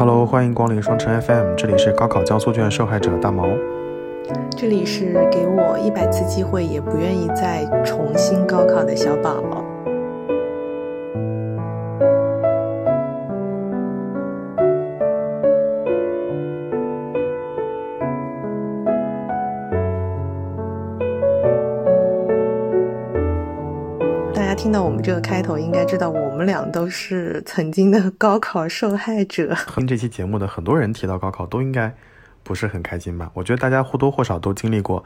Hello，欢迎光临双城 FM，这里是高考江苏卷受害者大毛，这里是给我一百次机会也不愿意再重新高考的小宝。这个开头，应该知道我们俩都是曾经的高考受害者。听这期节目的很多人提到高考，都应该不是很开心吧？我觉得大家或多或少都经历过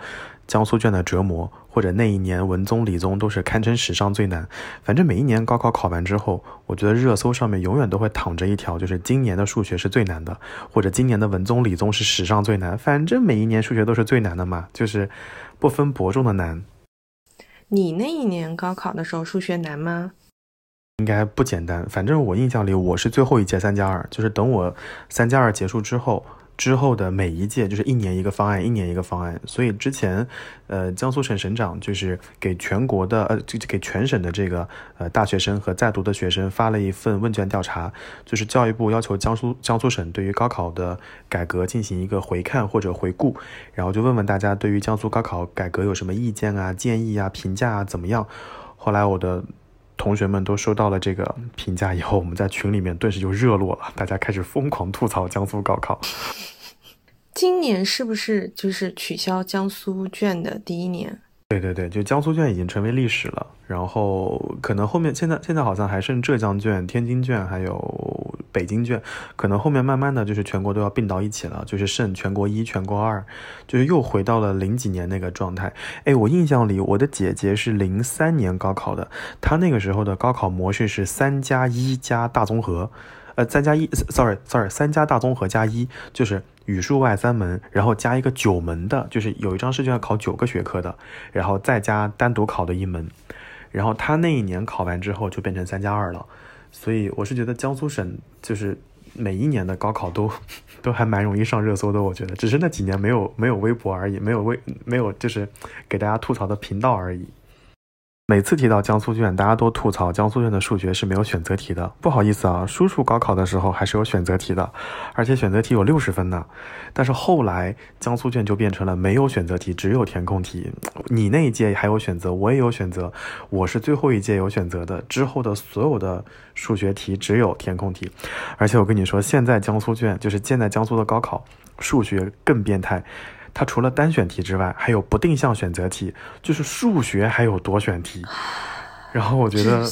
江苏卷的折磨，或者那一年文综、理综都是堪称史上最难。反正每一年高考考完之后，我觉得热搜上面永远都会躺着一条，就是今年的数学是最难的，或者今年的文综、理综是史上最难。反正每一年数学都是最难的嘛，就是不分伯仲的难。你那一年高考的时候数学难吗？应该不简单。反正我印象里，我是最后一届三加二，就是等我三加二结束之后，之后的每一届就是一年一个方案，一年一个方案。所以之前，呃，江苏省省长就是给全国的呃，就给全省的这个呃大学生和在读的学生发了一份问卷调查，就是教育部要求江苏江苏省对于高考的改革进行一个回看或者回顾，然后就问问大家对于江苏高考改革有什么意见啊、建议啊、评价啊怎么样？后来我的。同学们都收到了这个评价以后，我们在群里面顿时就热络了，大家开始疯狂吐槽江苏高考。今年是不是就是取消江苏卷的第一年？对对对，就江苏卷已经成为历史了，然后可能后面现在现在好像还剩浙江卷、天津卷还有北京卷，可能后面慢慢的就是全国都要并到一起了，就是剩全国一、全国二，就是又回到了零几年那个状态。哎，我印象里我的姐姐是零三年高考的，她那个时候的高考模式是三加一加大综合，呃，三加一，sorry sorry，三加大综合加一，就是。语数外三门，然后加一个九门的，就是有一张试卷要考九个学科的，然后再加单独考的一门，然后他那一年考完之后就变成三加二了，所以我是觉得江苏省就是每一年的高考都都还蛮容易上热搜的，我觉得只是那几年没有没有微博而已，没有微没有就是给大家吐槽的频道而已。每次提到江苏卷，大家都吐槽江苏卷的数学是没有选择题的。不好意思啊，叔叔高考的时候还是有选择题的，而且选择题有六十分呢。但是后来江苏卷就变成了没有选择题，只有填空题。你那一届还有选择，我也有选择，我是最后一届有选择的。之后的所有的数学题只有填空题。而且我跟你说，现在江苏卷就是现在江苏的高考数学更变态。它除了单选题之外，还有不定向选择题，就是数学还有多选题。然后我觉得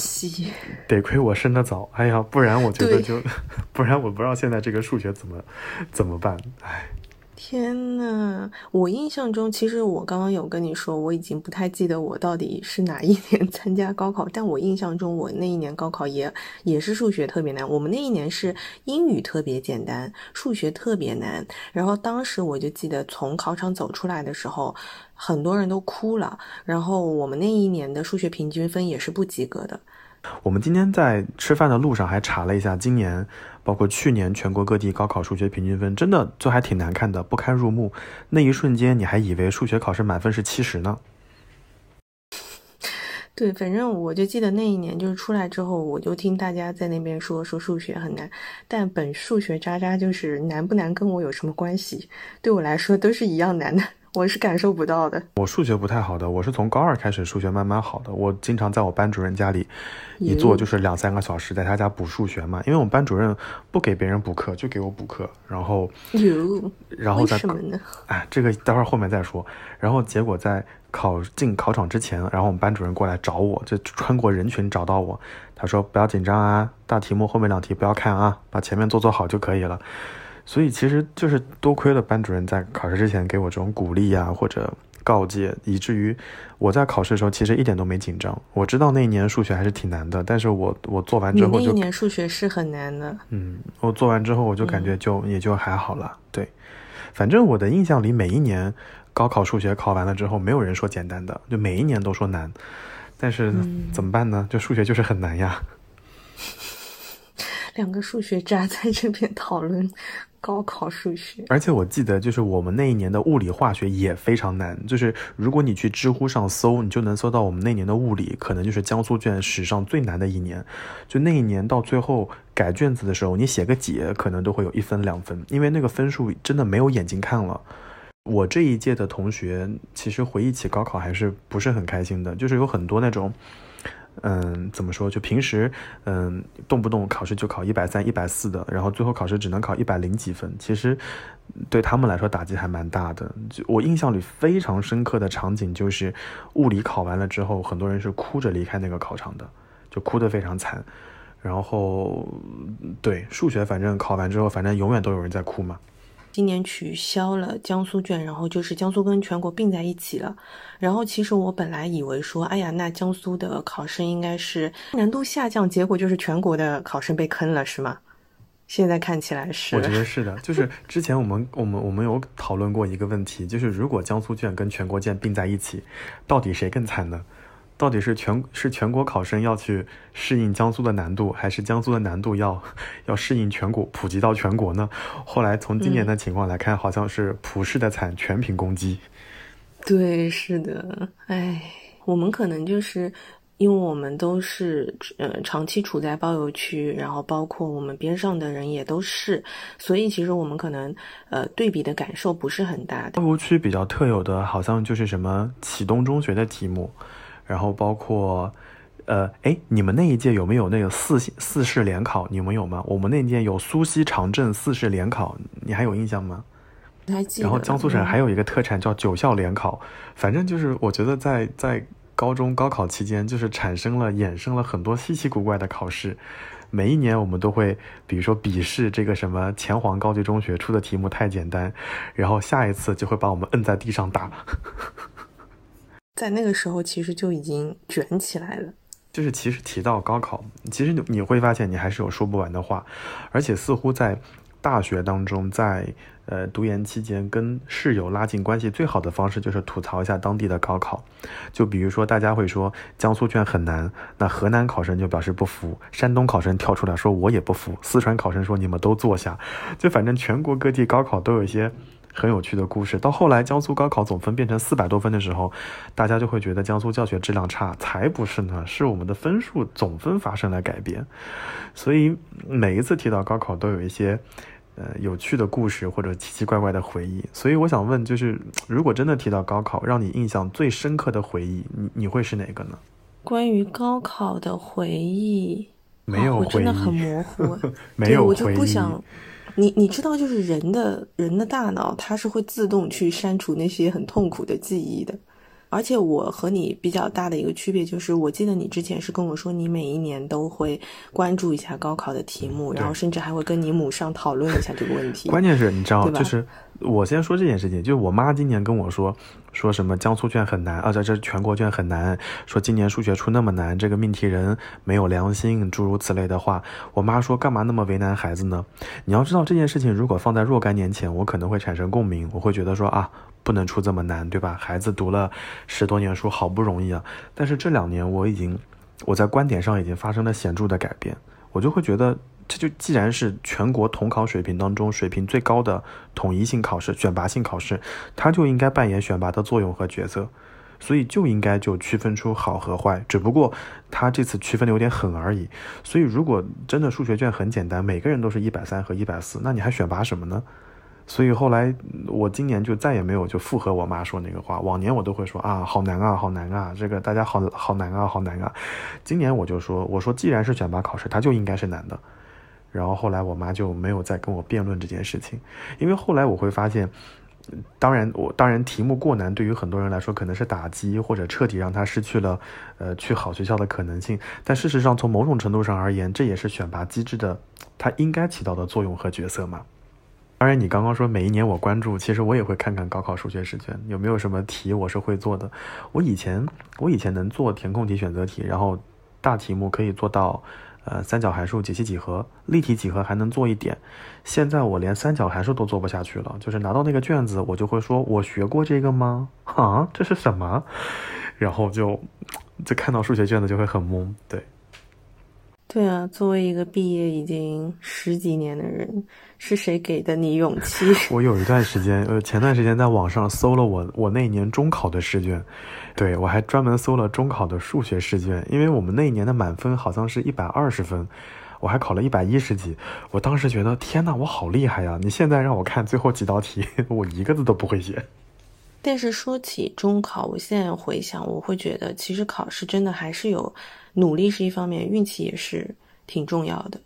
得亏我生的早，哎呀，不然我觉得就，不然我不知道现在这个数学怎么怎么办，哎。天呐，我印象中，其实我刚刚有跟你说，我已经不太记得我到底是哪一年 参加高考，但我印象中，我那一年高考也也是数学特别难。我们那一年是英语特别简单，数学特别难。然后当时我就记得从考场走出来的时候，很多人都哭了。然后我们那一年的数学平均分也是不及格的。我们今天在吃饭的路上还查了一下，今年包括去年全国各地高考数学平均分，真的就还挺难看的，不堪入目。那一瞬间，你还以为数学考试满分是七十呢。对，反正我就记得那一年，就是出来之后，我就听大家在那边说说数学很难，但本数学渣渣就是难不难跟我有什么关系？对我来说都是一样难的。我是感受不到的。我数学不太好的，我是从高二开始数学慢慢好的。我经常在我班主任家里，一坐就是两三个小时，在他家补数学嘛。因为我们班主任不给别人补课，就给我补课。然后有，然后在什么呢？哎，这个待会儿后面再说。然后结果在考进考场之前，然后我们班主任过来找我，就穿过人群找到我。他说：“不要紧张啊，大题目后面两题不要看啊，把前面做做好就可以了。”所以其实就是多亏了班主任在考试之前给我这种鼓励啊，或者告诫，以至于我在考试的时候其实一点都没紧张。我知道那一年数学还是挺难的，但是我我做完之后就那一年数学是很难的。嗯，我做完之后我就感觉就也就还好了。对，反正我的印象里每一年高考数学考完了之后，没有人说简单的，就每一年都说难。但是怎么办呢？就数学就是很难呀。两个数学渣在这边讨论高考数学。而且我记得，就是我们那一年的物理化学也非常难。就是如果你去知乎上搜，你就能搜到我们那年的物理，可能就是江苏卷史上最难的一年。就那一年到最后改卷子的时候，你写个解，可能都会有一分两分，因为那个分数真的没有眼睛看了。我这一届的同学，其实回忆起高考还是不是很开心的，就是有很多那种。嗯，怎么说？就平时，嗯，动不动考试就考一百三、一百四的，然后最后考试只能考一百零几分，其实对他们来说打击还蛮大的。就我印象里非常深刻的场景就是，物理考完了之后，很多人是哭着离开那个考场的，就哭得非常惨。然后，对数学，反正考完之后，反正永远都有人在哭嘛。今年取消了江苏卷，然后就是江苏跟全国并在一起了。然后其实我本来以为说，哎呀，那江苏的考生应该是难度下降，结果就是全国的考生被坑了，是吗？现在看起来是。我觉得 是的，就是之前我们我们我们有讨论过一个问题，就是如果江苏卷跟全国卷并在一起，到底谁更惨呢？到底是全是全国考生要去适应江苏的难度，还是江苏的难度要要适应全国普及到全国呢？后来从今年的情况来看，好像是普世的惨，全凭攻击。对，是的，哎，我们可能就是因为我们都是呃长期处在包邮区，然后包括我们边上的人也都是，所以其实我们可能呃对比的感受不是很大。包邮区比较特有的，好像就是什么启东中学的题目。然后包括，呃，哎，你们那一届有没有那个四四试联考？你们有吗？我们那一届有苏锡常镇四试联考，你还有印象吗？然后江苏省还有一个特产叫九校联考，反正就是我觉得在在高中高考期间，就是产生了衍生了很多稀奇古怪的考试。每一年我们都会，比如说笔试这个什么前黄高级中学出的题目太简单，然后下一次就会把我们摁在地上打。在那个时候，其实就已经卷起来了。就是其实提到高考，其实你会发现你还是有说不完的话，而且似乎在大学当中，在呃读研期间跟室友拉近关系最好的方式就是吐槽一下当地的高考。就比如说大家会说江苏卷很难，那河南考生就表示不服，山东考生跳出来说我也不服，四川考生说你们都坐下。就反正全国各地高考都有一些。很有趣的故事。到后来，江苏高考总分变成四百多分的时候，大家就会觉得江苏教学质量差。才不是呢，是我们的分数总分发生了改变。所以每一次提到高考，都有一些呃有趣的故事或者奇奇怪怪的回忆。所以我想问，就是如果真的提到高考，让你印象最深刻的回忆，你你会是哪个呢？关于高考的回忆，没有，我真的很模糊。没有我就不想。你你知道，就是人的人的大脑，它是会自动去删除那些很痛苦的记忆的。而且我和你比较大的一个区别就是，我记得你之前是跟我说，你每一年都会关注一下高考的题目，然后甚至还会跟你母上讨论一下这个问题。关键是你知道，就是我先说这件事情，就是我妈今年跟我说，说什么江苏卷很难，啊，这这全国卷很难，说今年数学出那么难，这个命题人没有良心，诸如此类的话。我妈说，干嘛那么为难孩子呢？你要知道这件事情，如果放在若干年前，我可能会产生共鸣，我会觉得说啊。不能出这么难，对吧？孩子读了十多年书，好不容易啊！但是这两年我已经，我在观点上已经发生了显著的改变，我就会觉得，这就既然是全国统考水平当中水平最高的统一性考试、选拔性考试，它就应该扮演选拔的作用和角色，所以就应该就区分出好和坏。只不过他这次区分的有点狠而已。所以如果真的数学卷很简单，每个人都是一百三和一百四，那你还选拔什么呢？所以后来我今年就再也没有就附和我妈说那个话。往年我都会说啊，好难啊，好难啊，这个大家好好难啊，好难啊。今年我就说，我说既然是选拔考试，它就应该是难的。然后后来我妈就没有再跟我辩论这件事情，因为后来我会发现，当然我当然题目过难对于很多人来说可能是打击，或者彻底让他失去了呃去好学校的可能性。但事实上从某种程度上而言，这也是选拔机制的它应该起到的作用和角色嘛。当然，你刚刚说每一年我关注，其实我也会看看高考数学试卷有没有什么题我是会做的。我以前我以前能做填空题、选择题，然后大题目可以做到，呃，三角函数、解析几何、立体几何还能做一点。现在我连三角函数都做不下去了，就是拿到那个卷子，我就会说：“我学过这个吗？啊，这是什么？” 然后就就看到数学卷子就会很懵，对。对啊，作为一个毕业已经十几年的人，是谁给的你勇气？我有一段时间，呃，前段时间在网上搜了我我那一年中考的试卷，对我还专门搜了中考的数学试卷，因为我们那一年的满分好像是一百二十分，我还考了一百一十几，我当时觉得天呐，我好厉害呀！你现在让我看最后几道题，我一个字都不会写。但是说起中考，我现在回想，我会觉得其实考试真的还是有努力是一方面，运气也是挺重要的，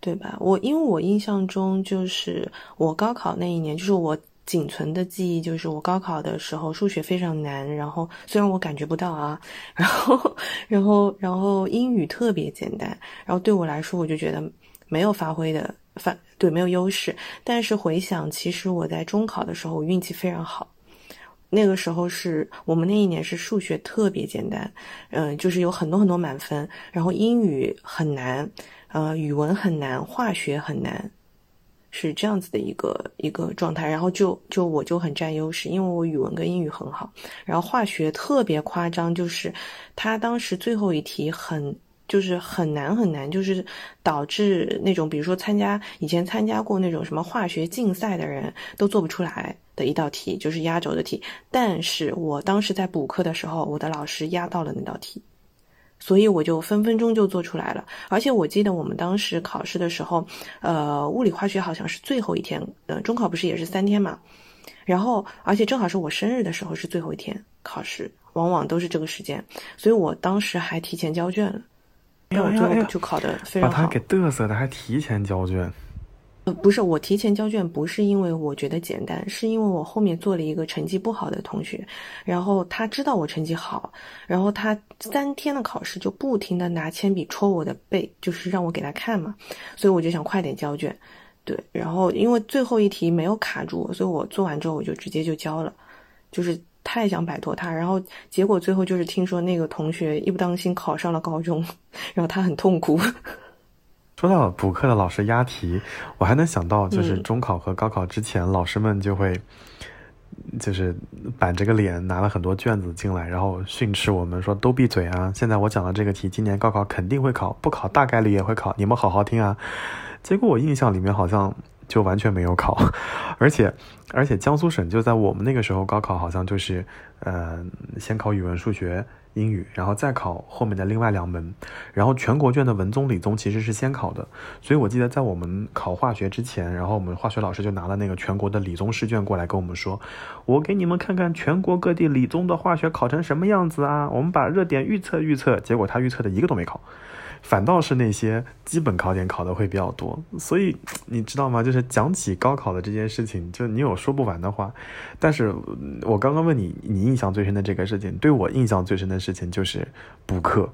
对吧？我因为我印象中就是我高考那一年，就是我仅存的记忆，就是我高考的时候数学非常难，然后虽然我感觉不到啊，然后然后然后英语特别简单，然后对我来说我就觉得没有发挥的发对没有优势，但是回想其实我在中考的时候我运气非常好。那个时候是我们那一年是数学特别简单，嗯，就是有很多很多满分，然后英语很难，呃，语文很难，化学很难，是这样子的一个一个状态。然后就就我就很占优势，因为我语文跟英语很好，然后化学特别夸张，就是他当时最后一题很。就是很难很难，就是导致那种比如说参加以前参加过那种什么化学竞赛的人都做不出来的一道题，就是压轴的题。但是我当时在补课的时候，我的老师压到了那道题，所以我就分分钟就做出来了。而且我记得我们当时考试的时候，呃，物理化学好像是最后一天，呃，中考不是也是三天嘛？然后而且正好是我生日的时候是最后一天考试，往往都是这个时间，所以我当时还提前交卷了。我最后就考的非常好，把他给嘚瑟的，还提前交卷。呃，不是，我提前交卷不是因为我觉得简单，是因为我后面做了一个成绩不好的同学，然后他知道我成绩好，然后他三天的考试就不停的拿铅笔戳我的背，就是让我给他看嘛，所以我就想快点交卷，对，然后因为最后一题没有卡住，所以我做完之后我就直接就交了，就是。太想摆脱他，然后结果最后就是听说那个同学一不当心考上了高中，然后他很痛苦。说到补课的老师押题，我还能想到就是中考和高考之前，老师们就会就是板着个脸拿了很多卷子进来，然后训斥我们说都闭嘴啊！现在我讲的这个题，今年高考肯定会考，不考大概率也会考，你们好好听啊！结果我印象里面好像。就完全没有考，而且而且江苏省就在我们那个时候高考好像就是，呃，先考语文、数学、英语，然后再考后面的另外两门，然后全国卷的文综、理综其实是先考的，所以我记得在我们考化学之前，然后我们化学老师就拿了那个全国的理综试卷过来跟我们说，我给你们看看全国各地理综的化学考成什么样子啊，我们把热点预测预测，结果他预测的一个都没考。反倒是那些基本考点考的会比较多，所以 你知道吗？就是讲起高考的这件事情，就你有说不完的话。但是我刚刚问你，你印象最深的这个事情，对我印象最深的事情就是补课。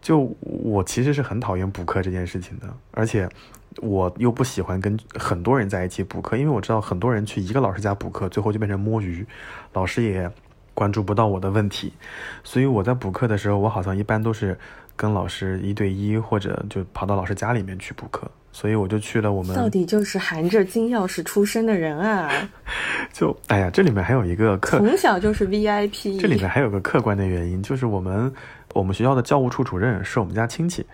就我其实是很讨厌补课这件事情的，而且我又不喜欢跟很多人在一起补课，因为我知道很多人去一个老师家补课，最后就变成摸鱼，老师也关注不到我的问题。所以我在补课的时候，我好像一般都是。跟老师一对一，或者就跑到老师家里面去补课，所以我就去了我们。到底就是含着金钥匙出生的人啊！就哎呀，这里面还有一个客，从小就是 VIP。这里面还有个客观的原因，就是我们我们学校的教务处主任是我们家亲戚，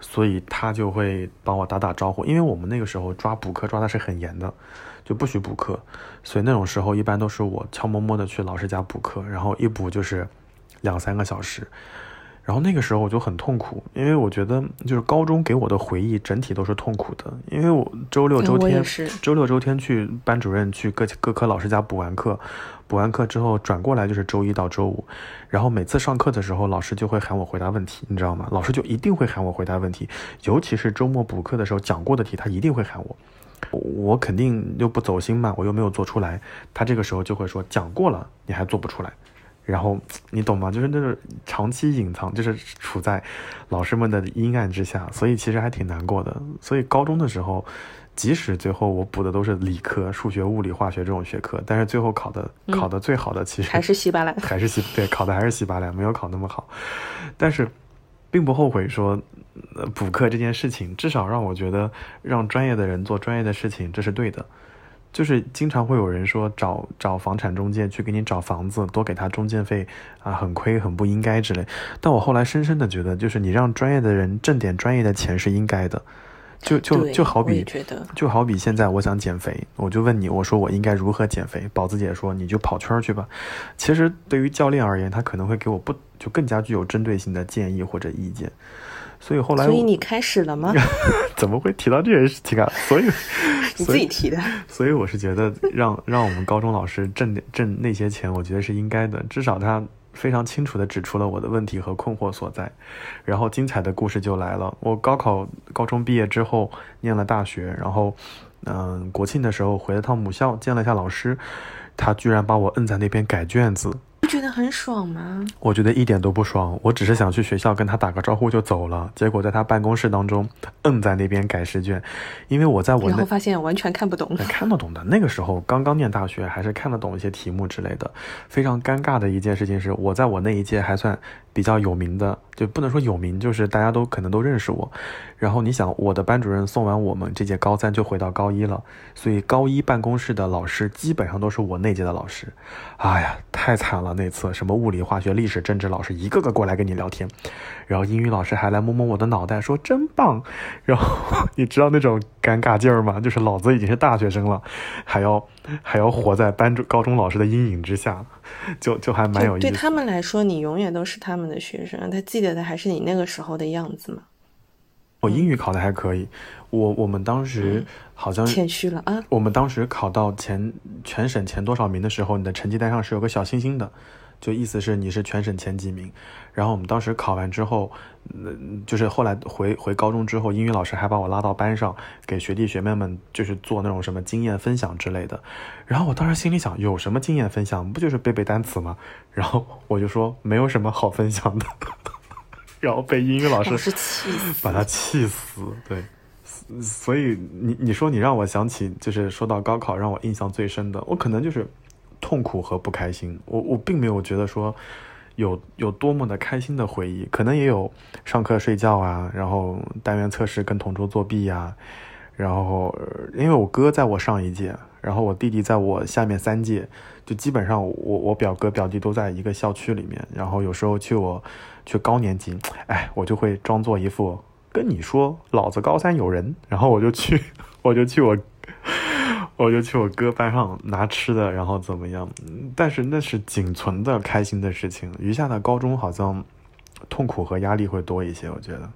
所以他就会帮我打打招呼。因为我们那个时候抓补课抓的是很严的，就不许补课，所以那种时候一般都是我悄摸摸的去老师家补课，然后一补就是两三个小时。然后那个时候我就很痛苦，因为我觉得就是高中给我的回忆整体都是痛苦的，因为我周六周天周六周天去班主任去各各科老师家补完课，补完课之后转过来就是周一到周五，然后每次上课的时候老师就会喊我回答问题，你知道吗？老师就一定会喊我回答问题，尤其是周末补课的时候讲过的题，他一定会喊我，我肯定又不走心嘛，我又没有做出来，他这个时候就会说讲过了你还做不出来。然后 你懂吗？就是那种长期隐藏，就是处在老师们的阴暗之下，所以其实还挺难过的。所以高中的时候，即使最后我补的都是理科，数学、物理、化学这种学科，但是最后考的考的最好的其实还是稀巴烂，还是稀 对考的还是稀巴烂，没有考那么好。但是并不后悔说补课这件事情，至少让我觉得让专业的人做专业的事情，这是对的。就是经常会有人说找找房产中介去给你找房子，多给他中介费啊，很亏，很不应该之类。但我后来深深的觉得，就是你让专业的人挣点专业的钱是应该的。就就就好比，就好比现在我想减肥，我就问你，我说我应该如何减肥？宝子姐说你就跑圈去吧。其实对于教练而言，他可能会给我不就更加具有针对性的建议或者意见。所以后来，所以你开始了吗？怎么会提到这件事情啊？所以你自己提的。所以我是觉得让让我们高中老师挣点挣那些钱，我觉得是应该的，至少他。非常清楚地指出了我的问题和困惑所在，然后精彩的故事就来了。我高考高中毕业之后念了大学，然后，嗯，国庆的时候回了趟母校，见了一下老师，他居然把我摁在那边改卷子。觉得很爽吗？我觉得一点都不爽，我只是想去学校跟他打个招呼就走了。结果在他办公室当中，摁在那边改试卷，因为我在我然后发现完全看不懂，看得懂的。那个时候刚刚念大学，还是看得懂一些题目之类的。非常尴尬的一件事情是，我在我那一届还算比较有名的，就不能说有名，就是大家都可能都认识我。然后你想，我的班主任送完我们这届高三就回到高一了，所以高一办公室的老师基本上都是我那届的老师。哎呀，太惨了！那次什么物理、化学、历史、政治老师一个个过来跟你聊天，然后英语老师还来摸摸我的脑袋说真棒。然后你知道那种尴尬劲儿吗？就是老子已经是大学生了，还要还要活在班主高中老师的阴影之下，就就还蛮有意思。对他们来说，你永远都是他们的学生，他记得的还是你那个时候的样子嘛。我英语考的还可以，我我们当时好像谦虚了啊。我们当时考到前全省前多少名的时候，你的成绩单上是有个小星星的，就意思是你是全省前几名。然后我们当时考完之后，嗯，就是后来回回高中之后，英语老师还把我拉到班上，给学弟学妹们就是做那种什么经验分享之类的。然后我当时心里想，有什么经验分享？不就是背背单词吗？然后我就说，没有什么好分享的。然后被英语老师把他气死，对，所以你你说你让我想起，就是说到高考让我印象最深的，我可能就是痛苦和不开心。我我并没有觉得说有有多么的开心的回忆，可能也有上课睡觉啊，然后单元测试跟同桌作弊呀，然后因为我哥在我上一届，然后我弟弟在我下面三届，就基本上我我表哥表弟都在一个校区里面，然后有时候去我。去高年级，哎，我就会装作一副跟你说，老子高三有人，然后我就去，我就去我，我就去我哥班上拿吃的，然后怎么样？但是那是仅存的开心的事情，余下的高中好像痛苦和压力会多一些，我觉得。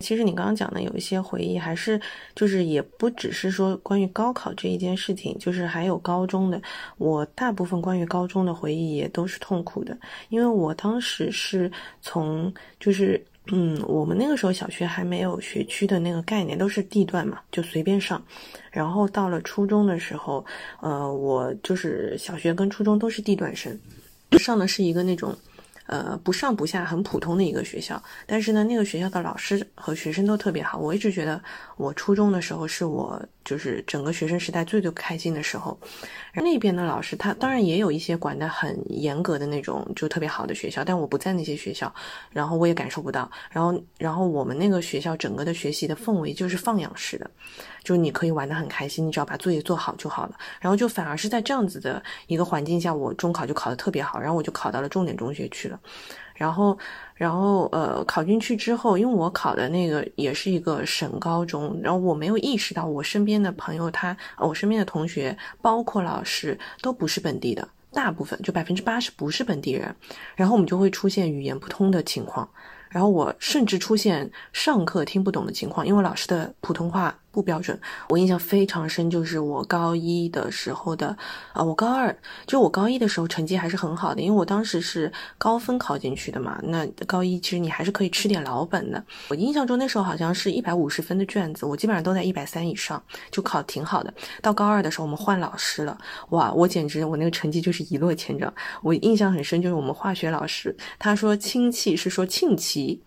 其实你刚刚讲的有一些回忆，还是就是也不只是说关于高考这一件事情，就是还有高中的。我大部分关于高中的回忆也都是痛苦的，因为我当时是从就是嗯，我们那个时候小学还没有学区的那个概念，都是地段嘛，就随便上。然后到了初中的时候，呃，我就是小学跟初中都是地段生，上的是一个那种。呃，不上不下，很普通的一个学校，但是呢，那个学校的老师和学生都特别好。我一直觉得，我初中的时候是我就是整个学生时代最最开心的时候。那边的老师，他当然也有一些管得很严格的那种，就特别好的学校，但我不在那些学校，然后我也感受不到。然后，然后我们那个学校整个的学习的氛围就是放养式的。就你可以玩得很开心，你只要把作业做好就好了。然后就反而是在这样子的一个环境下，我中考就考得特别好，然后我就考到了重点中学去了。然后，然后呃，考进去之后，因为我考的那个也是一个省高中，然后我没有意识到我身边的朋友，他我身边的同学，包括老师都不是本地的，大部分就百分之八十不是本地人。然后我们就会出现语言不通的情况，然后我甚至出现上课听不懂的情况，因为老师的普通话。不标准，我印象非常深，就是我高一的时候的，啊，我高二，就我高一的时候成绩还是很好的，因为我当时是高分考进去的嘛。那高一其实你还是可以吃点老本的。我印象中那时候好像是一百五十分的卷子，我基本上都在一百三以上，就考挺好的。到高二的时候我们换老师了，哇，我简直我那个成绩就是一落千丈。我印象很深，就是我们化学老师他说氢气是说庆奇。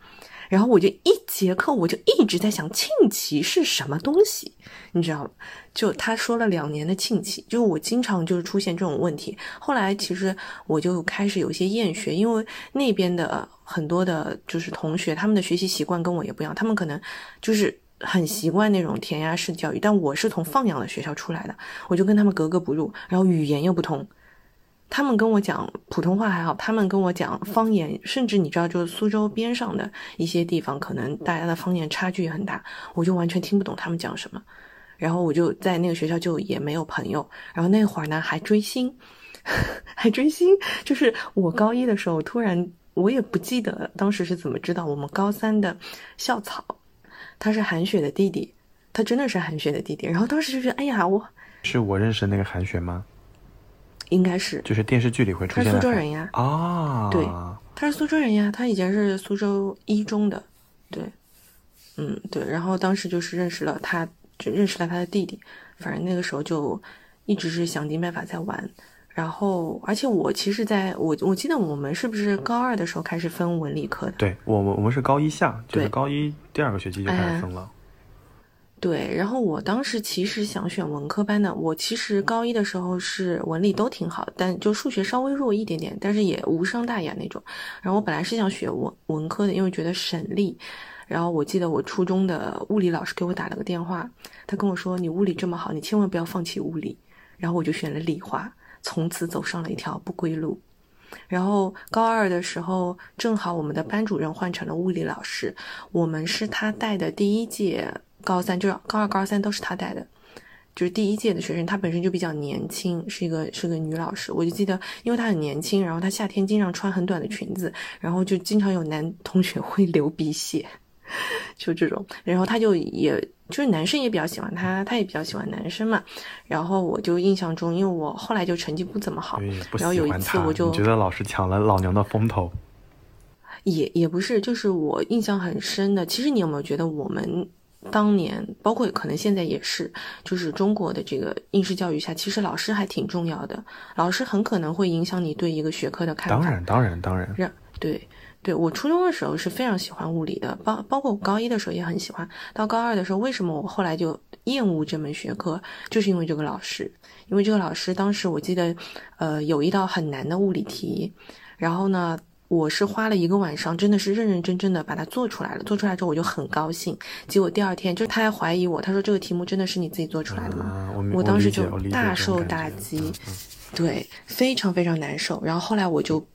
然后我就一节课，我就一直在想庆奇是什么东西，你知道吗？就他说了两年的庆奇，就我经常就是出现这种问题。后来其实我就开始有些厌学，因为那边的很多的就是同学，他们的学习习惯跟我也不一样，他们可能就是很习惯那种填鸭式教育，但我是从放养的学校出来的，我就跟他们格格不入，然后语言又不通。他们跟我讲普通话还好，他们跟我讲方言，甚至你知道，就是苏州边上的一些地方，可能大家的方言差距也很大，我就完全听不懂他们讲什么。然后我就在那个学校就也没有朋友，然后那会儿呢还追星，还追星，就是我高一的时候，突然我也不记得当时是怎么知道我们高三的校草，他是韩雪的弟弟，他真的是韩雪的弟弟。然后当时就觉得，哎呀，我是我认识那个韩雪吗？应该是，就是电视剧里会出现。他是苏州人呀。啊，对，他是苏州人呀，他以前是苏州一中的，对，嗯，对。然后当时就是认识了他。就认识了他的弟弟，反正那个时候就一直是想尽办法在玩。然后，而且我其实在我我记得我们是不是高二的时候开始分文理科的？对，我们我们是高一下，就是高一第二个学期就开始分了。对，然后我当时其实想选文科班的。我其实高一的时候是文理都挺好，但就数学稍微弱一点点，但是也无伤大雅那种。然后我本来是想学文文科的，因为觉得省力。然后我记得我初中的物理老师给我打了个电话，他跟我说：“你物理这么好，你千万不要放弃物理。”然后我就选了理化，从此走上了一条不归路。然后高二的时候，正好我们的班主任换成了物理老师，我们是他带的第一届高三，就是高二、高三都是他带的，就是第一届的学生，他本身就比较年轻，是一个是个女老师。我就记得，因为她很年轻，然后她夏天经常穿很短的裙子，然后就经常有男同学会流鼻血。就这种，然后他就也就是男生也比较喜欢她，她也比较喜欢男生嘛。然后我就印象中，因为我后来就成绩不怎么好，然后有一次我就觉得老师抢了老娘的风头，也也不是，就是我印象很深的。其实你有没有觉得我们当年，包括可能现在也是，就是中国的这个应试教育下，其实老师还挺重要的，老师很可能会影响你对一个学科的看法。当然，当然，当然，让对。对我初中的时候是非常喜欢物理的，包包括我高一的时候也很喜欢。到高二的时候，为什么我后来就厌恶这门学科？就是因为这个老师，因为这个老师当时我记得，呃，有一道很难的物理题，然后呢，我是花了一个晚上，真的是认认真真的把它做出来了。做出来之后我就很高兴，结果第二天就是他还怀疑我，他说这个题目真的是你自己做出来的吗？我当时就大受打击，对，非常非常难受。然后后来我就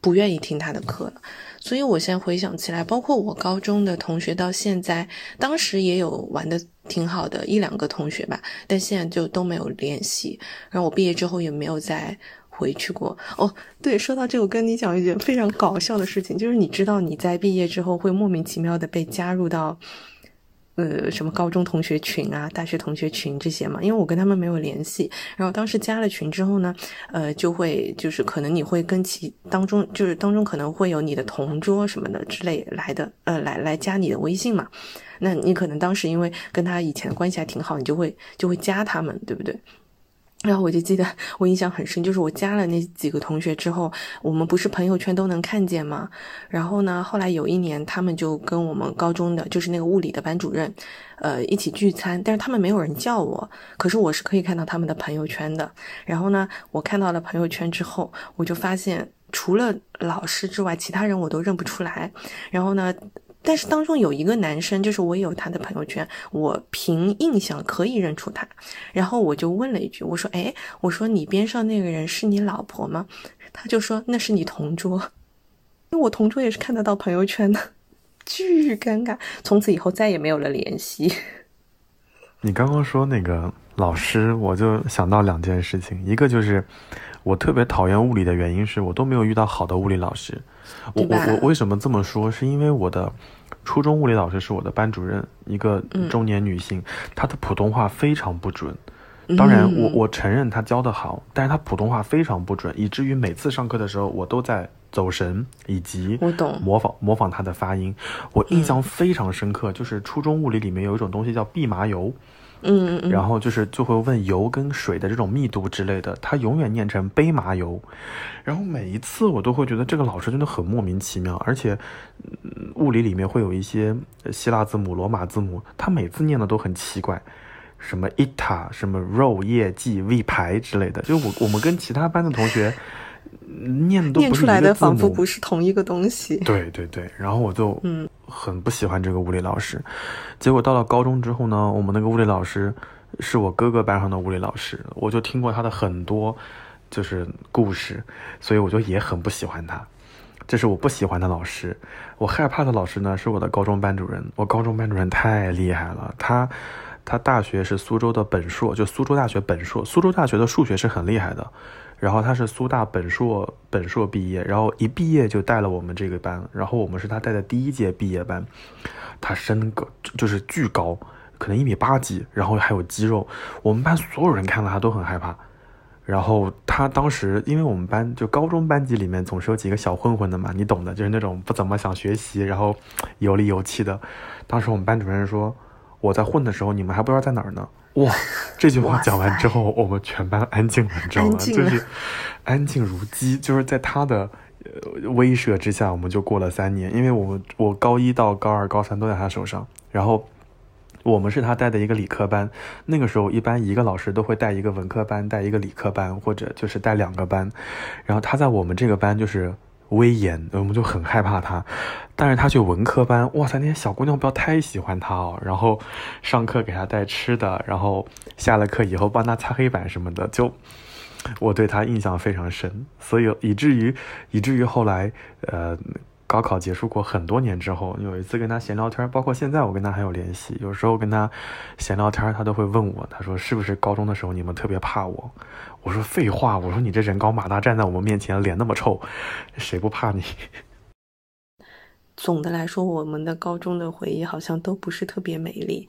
不愿意听他的课了。所以，我现在回想起来，包括我高中的同学，到现在，当时也有玩的挺好的一两个同学吧，但现在就都没有联系。然后我毕业之后也没有再回去过。哦，对，说到这个，我跟你讲一件非常搞笑的事情，就是你知道你在毕业之后会莫名其妙的被加入到。呃，什么高中同学群啊，大学同学群这些嘛，因为我跟他们没有联系。然后当时加了群之后呢，呃，就会就是可能你会跟其当中就是当中可能会有你的同桌什么的之类来的，呃，来来加你的微信嘛。那你可能当时因为跟他以前的关系还挺好，你就会就会加他们，对不对？然后我就记得我印象很深，就是我加了那几个同学之后，我们不是朋友圈都能看见吗？然后呢，后来有一年，他们就跟我们高中的，就是那个物理的班主任，呃，一起聚餐，但是他们没有人叫我，可是我是可以看到他们的朋友圈的。然后呢，我看到了朋友圈之后，我就发现除了老师之外，其他人我都认不出来。然后呢？但是当中有一个男生，就是我有他的朋友圈，我凭印象可以认出他。然后我就问了一句，我说：“哎，我说你边上那个人是你老婆吗？”他就说：“那是你同桌。”因为我同桌也是看得到朋友圈的，巨尴尬。从此以后再也没有了联系。你刚刚说那个老师，我就想到两件事情，一个就是我特别讨厌物理的原因是我都没有遇到好的物理老师。我我我为什么这么说？是因为我的初中物理老师是我的班主任，一个中年女性，她的普通话非常不准。当然，我我承认她教的好，但是她普通话非常不准，以至于每次上课的时候，我都在走神，以及模仿模仿她的发音。我印象非常深刻，就是初中物理里面有一种东西叫蓖麻油。嗯嗯，然后就是就会问油跟水的这种密度之类的，他永远念成杯麻油，然后每一次我都会觉得这个老师真的很莫名其妙，而且物理里面会有一些希腊字母、罗马字母，他每次念的都很奇怪，什么 ita、什么 rho、液、g、v 排之类的，就我我们跟其他班的同学念念出来的仿佛不不是同一个东西。对对对，然后我就嗯很不喜欢这个物理老师。结果到了高中之后呢，我们那个物理老师是我哥哥班上的物理老师，我就听过他的很多就是故事，所以我就也很不喜欢他。这是我不喜欢的老师，我害怕的老师呢是我的高中班主任。我高中班主任太厉害了，他他大学是苏州的本硕，就苏州大学本硕。苏州大学的数学是很厉害的，然后他是苏大本硕本硕毕业，然后一毕业就带了我们这个班，然后我们是他带的第一届毕业班。他身高就是巨高，可能一米八几，然后还有肌肉，我们班所有人看到他都很害怕。然后他当时，因为我们班就高中班级里面总是有几个小混混的嘛，你懂的，就是那种不怎么想学习，然后有里有气的。当时我们班主任说：“我在混的时候，你们还不知道在哪儿呢。”哇，这句话讲完之后，我们全班安静了，你知道吗？就是安静如鸡，就是在他的呃威慑之下，我们就过了三年。因为我们我高一到高二、高三都在他手上，然后。我们是他带的一个理科班，那个时候一般一个老师都会带一个文科班，带一个理科班，或者就是带两个班。然后他在我们这个班就是威严，我们就很害怕他。但是他去文科班，哇塞，那些小姑娘不要太喜欢他哦。然后上课给他带吃的，然后下了课以后帮他擦黑板什么的，就我对他印象非常深。所以以至于以至于后来，呃。高考结束过很多年之后，有一次跟他闲聊天，包括现在我跟他还有联系。有时候跟他闲聊天，他都会问我，他说是不是高中的时候你们特别怕我？我说废话，我说你这人高马大站在我们面前，脸那么臭，谁不怕你？总的来说，我们的高中的回忆好像都不是特别美丽。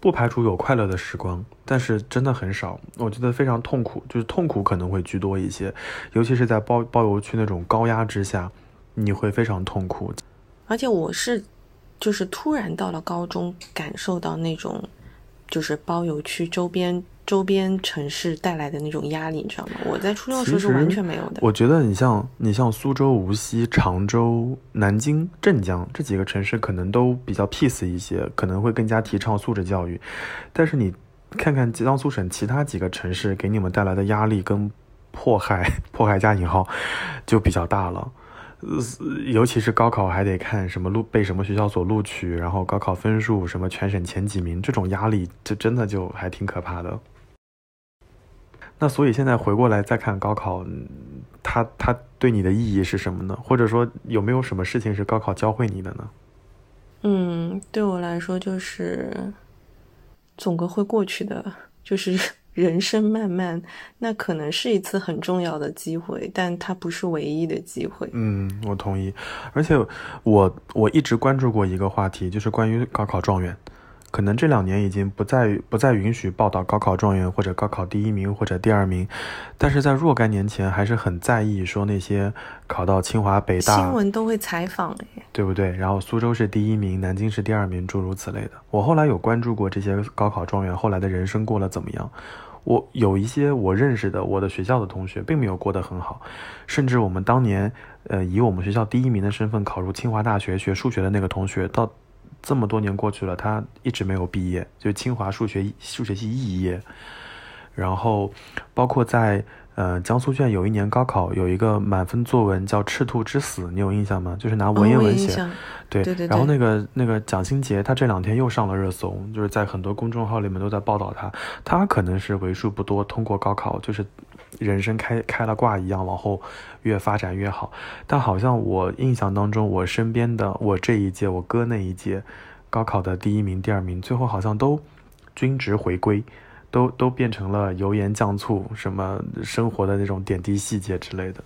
不排除有快乐的时光，但是真的很少。我觉得非常痛苦，就是痛苦可能会居多一些，尤其是在包包邮区那种高压之下。你会非常痛苦，而且我是，就是突然到了高中，感受到那种，就是包邮区周边周边城市带来的那种压力，你知道吗？我在初中的时候是完全没有的。我觉得你像你像苏州、无锡、常州、南京、镇江这几个城市，可能都比较 peace 一些，可能会更加提倡素质教育。但是你看看江苏省其他几个城市给你们带来的压力跟迫害，迫害加引号，就比较大了。呃，尤其是高考还得看什么录被什么学校所录取，然后高考分数什么全省前几名，这种压力就真的就还挺可怕的。那所以现在回过来再看高考，它它对你的意义是什么呢？或者说有没有什么事情是高考教会你的呢？嗯，对我来说就是总归会过去的，就是。人生漫漫，那可能是一次很重要的机会，但它不是唯一的机会。嗯，我同意。而且我我一直关注过一个话题，就是关于高考状元。可能这两年已经不再不再允许报道高考状元或者高考第一名或者第二名，但是在若干年前还是很在意说那些考到清华北大新闻都会采访对不对？然后苏州是第一名，南京是第二名，诸如此类的。我后来有关注过这些高考状元后来的人生过了怎么样。我有一些我认识的我的学校的同学并没有过得很好，甚至我们当年呃以我们学校第一名的身份考入清华大学学数学的那个同学到。这么多年过去了，他一直没有毕业，就清华数学数学系肄业。然后，包括在呃江苏卷有一年高考有一个满分作文叫《赤兔之死》，你有印象吗？就是拿文言文写。对对对。然后那个那个蒋欣杰，他这两天又上了热搜，就是在很多公众号里面都在报道他。他可能是为数不多通过高考，就是人生开开了挂一样往后。越发展越好，但好像我印象当中，我身边的我这一届，我哥那一届，高考的第一名、第二名，最后好像都均值回归，都都变成了油盐酱醋，什么生活的那种点滴细节之类的。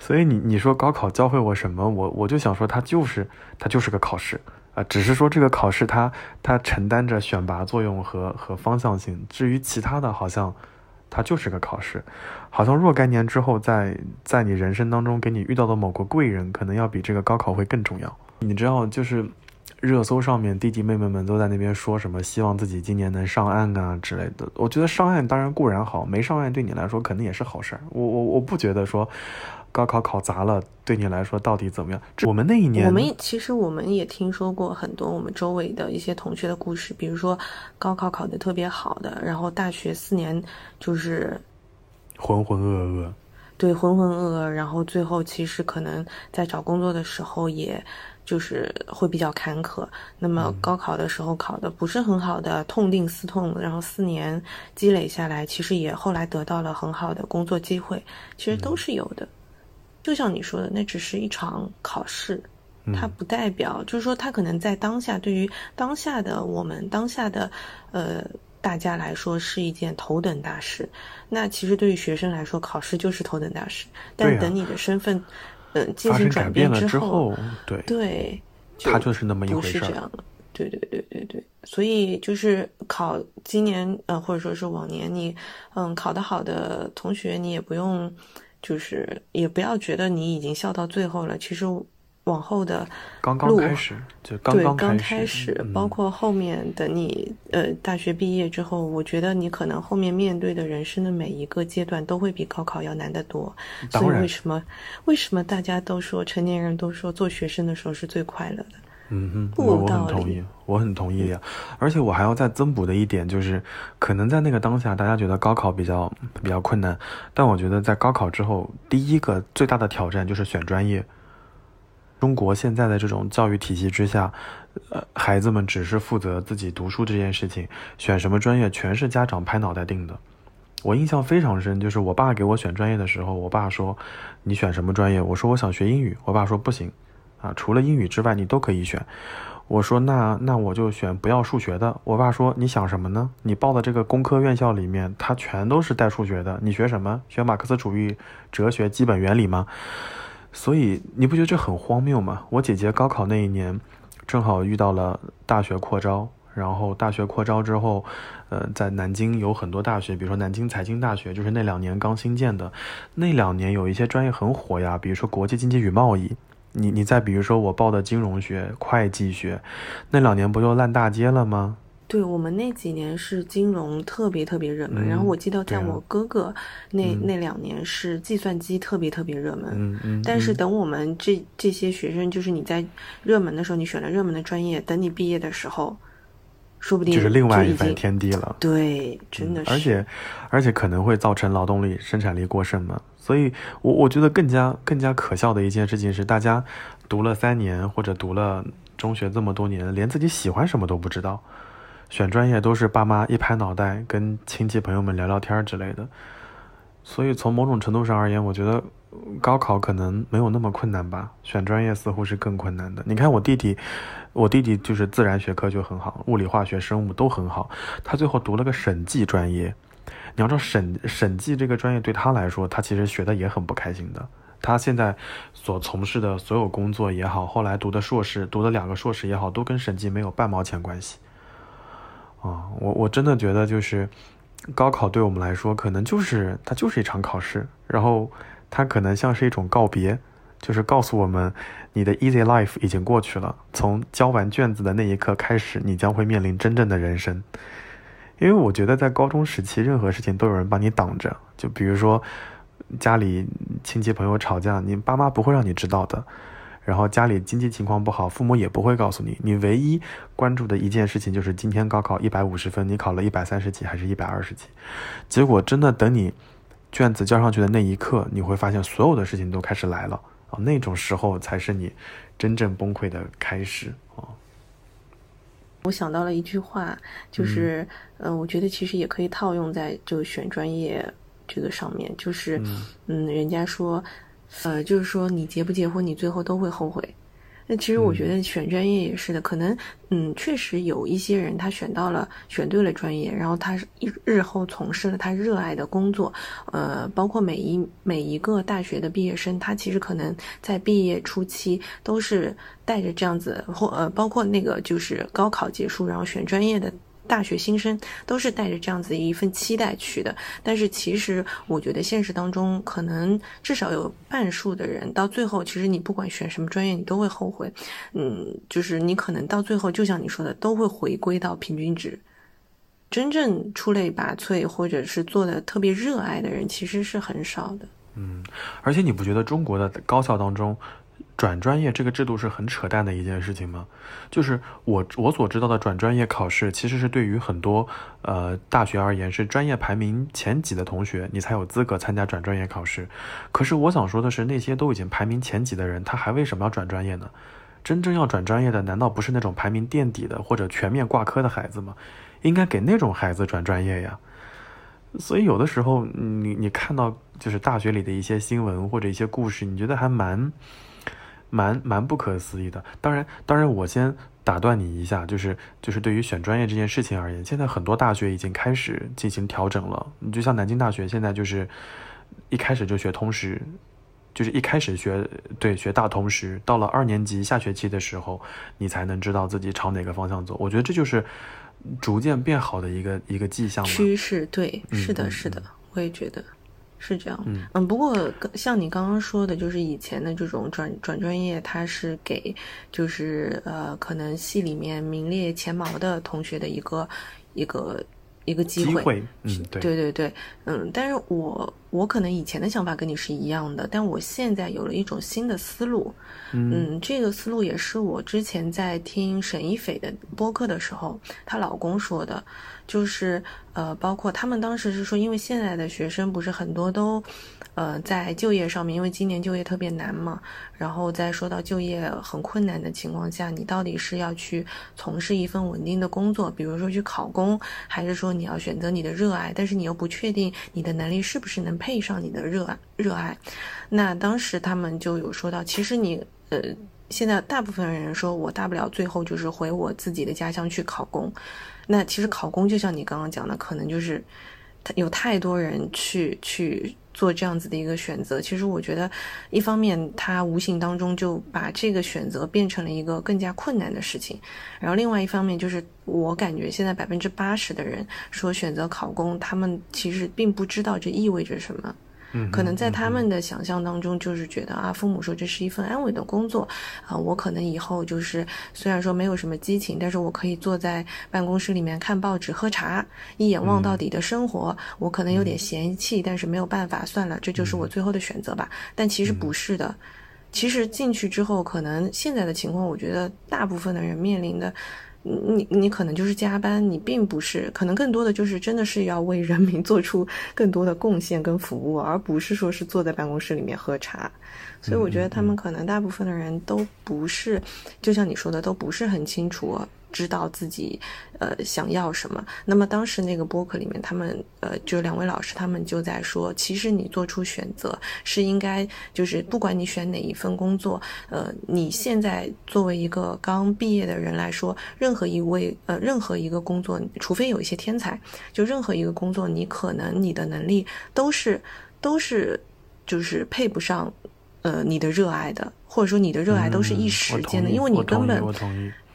所以你你说高考教会我什么？我我就想说，它就是它就是个考试啊，只是说这个考试它它承担着选拔作用和和方向性，至于其他的好像。它就是个考试，好像若干年之后，在在你人生当中给你遇到的某个贵人，可能要比这个高考会更重要。你知道，就是热搜上面弟弟妹妹们都在那边说什么，希望自己今年能上岸啊之类的。我觉得上岸当然固然好，没上岸对你来说肯定也是好事儿。我我我不觉得说。高考考砸了，对你来说到底怎么样？我们那一年，我们其实我们也听说过很多我们周围的一些同学的故事，比如说高考考得特别好的，然后大学四年就是浑浑噩噩。对浑浑噩噩，然后最后其实可能在找工作的时候，也就是会比较坎坷。那么高考的时候考的不是很好的，痛定思痛，然后四年积累下来，其实也后来得到了很好的工作机会，其实都是有的。就像你说的，那只是一场考试，它不代表，就是说，它可能在当下，对于当下的我们，当下的呃大家来说，是一件头等大事。那其实对于学生来说，考试就是头等大事。但等你的身份，嗯，进行转变之后，对对，它就是那么一回事。不是这样的，对对对对对。所以就是考今年，呃，或者说是往年，你嗯考得好的同学，你也不用。就是也不要觉得你已经笑到最后了，其实往后的刚刚开始就刚刚开始，包括后面的你呃大学毕业之后，我觉得你可能后面面对的人生的每一个阶段都会比高考要难得多。所以为什么为什么大家都说成年人都说做学生的时候是最快乐的？嗯哼，我我很同意，我很同意呀。而且我还要再增补的一点就是，可能在那个当下，大家觉得高考比较比较困难，但我觉得在高考之后，第一个最大的挑战就是选专业。中国现在的这种教育体系之下，呃，孩子们只是负责自己读书这件事情，选什么专业全是家长拍脑袋定的。我印象非常深，就是我爸给我选专业的时候，我爸说：“你选什么专业？”我说：“我想学英语。”我爸说：“不行。”啊，除了英语之外，你都可以选。我说那那我就选不要数学的。我爸说你想什么呢？你报的这个工科院校里面，它全都是带数学的。你学什么？学马克思主义哲学基本原理吗？所以你不觉得这很荒谬吗？我姐姐高考那一年，正好遇到了大学扩招，然后大学扩招之后，呃，在南京有很多大学，比如说南京财经大学，就是那两年刚新建的。那两年有一些专业很火呀，比如说国际经济与贸易。你你再比如说我报的金融学、会计学，那两年不就烂大街了吗？对我们那几年是金融特别特别热门，然后我记得在我哥哥那那两年是计算机特别特别热门。嗯嗯。但是等我们这这些学生，就是你在热门的时候你选了热门的专业，等你毕业的时候，说不定就是另外一番天地了。对，真的是。而且而且可能会造成劳动力生产力过剩嘛。所以，我我觉得更加更加可笑的一件事情是，大家读了三年或者读了中学这么多年，连自己喜欢什么都不知道，选专业都是爸妈一拍脑袋，跟亲戚朋友们聊聊天之类的。所以，从某种程度上而言，我觉得高考可能没有那么困难吧，选专业似乎是更困难的。你看我弟弟，我弟弟就是自然学科就很好，物理、化学、生物都很好，他最后读了个审计专业。你要知道审审计这个专业对他来说，他其实学的也很不开心的。他现在所从事的所有工作也好，后来读的硕士，读的两个硕士也好，都跟审计没有半毛钱关系。啊，我我真的觉得就是高考对我们来说，可能就是它就是一场考试，然后它可能像是一种告别，就是告诉我们你的 easy life 已经过去了，从交完卷子的那一刻开始，你将会面临真正的人生。因为我觉得在高中时期，任何事情都有人帮你挡着。就比如说，家里亲戚朋友吵架，你爸妈不会让你知道的。然后家里经济情况不好，父母也不会告诉你。你唯一关注的一件事情就是今天高考一百五十分，你考了一百三十几还是一百二十几？结果真的等你卷子交上去的那一刻，你会发现所有的事情都开始来了啊！那种时候才是你真正崩溃的开始啊！我想到了一句话，就是，嗯，我觉得其实也可以套用在就选专业这个上面，就是，嗯，人家说，呃，就是说你结不结婚，你最后都会后悔。那其实我觉得选专业也是的，可能嗯，确实有一些人他选到了选对了专业，然后他日日后从事了他热爱的工作，呃，包括每一每一个大学的毕业生，他其实可能在毕业初期都是带着这样子，或呃，包括那个就是高考结束然后选专业的。大学新生都是带着这样子一份期待去的，但是其实我觉得现实当中，可能至少有半数的人到最后，其实你不管选什么专业，你都会后悔。嗯，就是你可能到最后，就像你说的，都会回归到平均值。真正出类拔萃或者是做的特别热爱的人，其实是很少的。嗯，而且你不觉得中国的高校当中，转专业这个制度是很扯淡的一件事情吗？就是我我所知道的转专业考试，其实是对于很多呃大学而言是专业排名前几的同学，你才有资格参加转专业考试。可是我想说的是，那些都已经排名前几的人，他还为什么要转专业呢？真正要转专业的，难道不是那种排名垫底的或者全面挂科的孩子吗？应该给那种孩子转专业呀。所以有的时候，你你看到就是大学里的一些新闻或者一些故事，你觉得还蛮。蛮蛮不可思议的，当然，当然，我先打断你一下，就是就是对于选专业这件事情而言，现在很多大学已经开始进行调整了。你就像南京大学，现在就是一开始就学通识，就是一开始学对学大通识，到了二年级下学期的时候，你才能知道自己朝哪个方向走。我觉得这就是逐渐变好的一个一个迹象。趋势，对，是的，是的，我也觉得。是这样，嗯，不过像你刚刚说的，就是以前的这种转转专业，它是给就是呃，可能系里面名列前茅的同学的一个一个一个机会，嗯，对，对对对，嗯，但是我我可能以前的想法跟你是一样的，但我现在有了一种新的思路，嗯，这个思路也是我之前在听沈一斐的播客的时候，她老公说的。就是呃，包括他们当时是说，因为现在的学生不是很多都，呃，在就业上面，因为今年就业特别难嘛。然后在说到就业很困难的情况下，你到底是要去从事一份稳定的工作，比如说去考公，还是说你要选择你的热爱？但是你又不确定你的能力是不是能配上你的热爱热爱。那当时他们就有说到，其实你呃，现在大部分人说我大不了最后就是回我自己的家乡去考公。那其实考公就像你刚刚讲的，可能就是有太多人去去做这样子的一个选择。其实我觉得，一方面他无形当中就把这个选择变成了一个更加困难的事情，然后另外一方面就是我感觉现在百分之八十的人说选择考公，他们其实并不知道这意味着什么。可能在他们的想象当中，就是觉得啊，父母说这是一份安稳的工作，啊，我可能以后就是虽然说没有什么激情，但是我可以坐在办公室里面看报纸、喝茶，一眼望到底的生活。我可能有点嫌弃，但是没有办法，算了，这就是我最后的选择吧。但其实不是的，其实进去之后，可能现在的情况，我觉得大部分的人面临的。你你可能就是加班，你并不是，可能更多的就是真的是要为人民做出更多的贡献跟服务，而不是说是坐在办公室里面喝茶。所以我觉得他们可能大部分的人都不是，就像你说的，都不是很清楚。知道自己，呃，想要什么。那么当时那个播客里面，他们，呃，就两位老师，他们就在说，其实你做出选择是应该，就是不管你选哪一份工作，呃，你现在作为一个刚毕业的人来说，任何一位，呃，任何一个工作，除非有一些天才，就任何一个工作，你可能你的能力都是，都是，就是配不上，呃，你的热爱的，或者说你的热爱都是一时间的，因为你根本。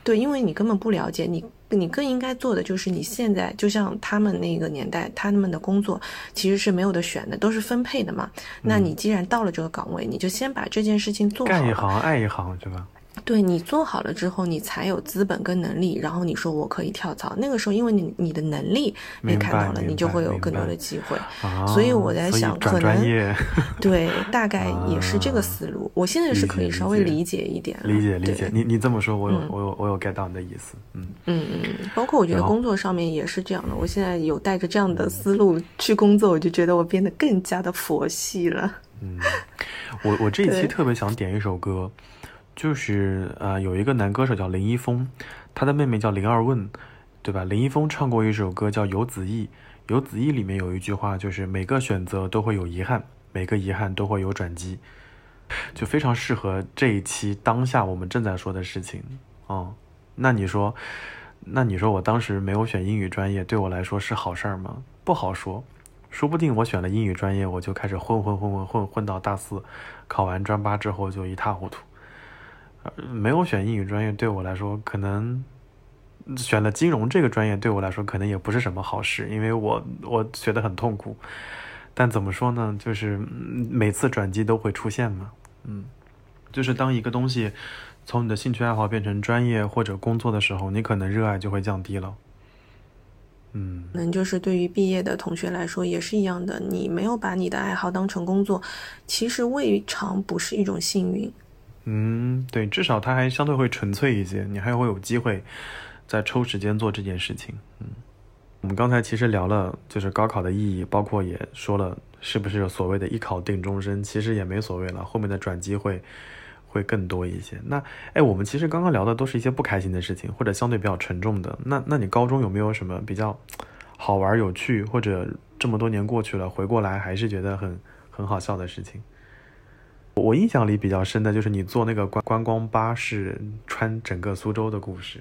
对，因为你根本不了解你，你更应该做的就是你现在就像他们那个年代，他们的工作其实是没有的选的，都是分配的嘛。那你既然到了这个岗位，你就先把这件事情做好。干一行爱一行，是吧？对你做好了之后，你才有资本跟能力，然后你说我可以跳槽。那个时候，因为你你的能力被看到了，你就会有更多的机会。所以我在想，可能对，大概也是这个思路。我现在是可以稍微理解一点，理解理解。你你这么说，我有我有我有 get 到你的意思。嗯嗯嗯，包括我觉得工作上面也是这样的。我现在有带着这样的思路去工作，我就觉得我变得更加的佛系了。嗯，我我这一期特别想点一首歌。就是呃，有一个男歌手叫林一峰，他的妹妹叫林二问，对吧？林一峰唱过一首歌叫《游子意》，《游子意》里面有一句话，就是每个选择都会有遗憾，每个遗憾都会有转机，就非常适合这一期当下我们正在说的事情。哦，那你说，那你说我当时没有选英语专业，对我来说是好事儿吗？不好说，说不定我选了英语专业，我就开始混混混混混混到大四，考完专八之后就一塌糊涂。没有选英语专业，对我来说，可能选了金融这个专业，对我来说可能也不是什么好事，因为我我学的很痛苦。但怎么说呢，就是每次转机都会出现嘛，嗯，就是当一个东西从你的兴趣爱好变成专业或者工作的时候，你可能热爱就会降低了。嗯，可能就是对于毕业的同学来说也是一样的，你没有把你的爱好当成工作，其实未尝不是一种幸运。嗯，对，至少它还相对会纯粹一些，你还会有机会再抽时间做这件事情。嗯，我们刚才其实聊了就是高考的意义，包括也说了是不是所谓的一考定终身，其实也没所谓了，后面的转机会会更多一些。那哎，我们其实刚刚聊的都是一些不开心的事情，或者相对比较沉重的。那那你高中有没有什么比较好玩、有趣，或者这么多年过去了，回过来还是觉得很很好笑的事情？我印象里比较深的就是你坐那个观观光巴士穿整个苏州的故事。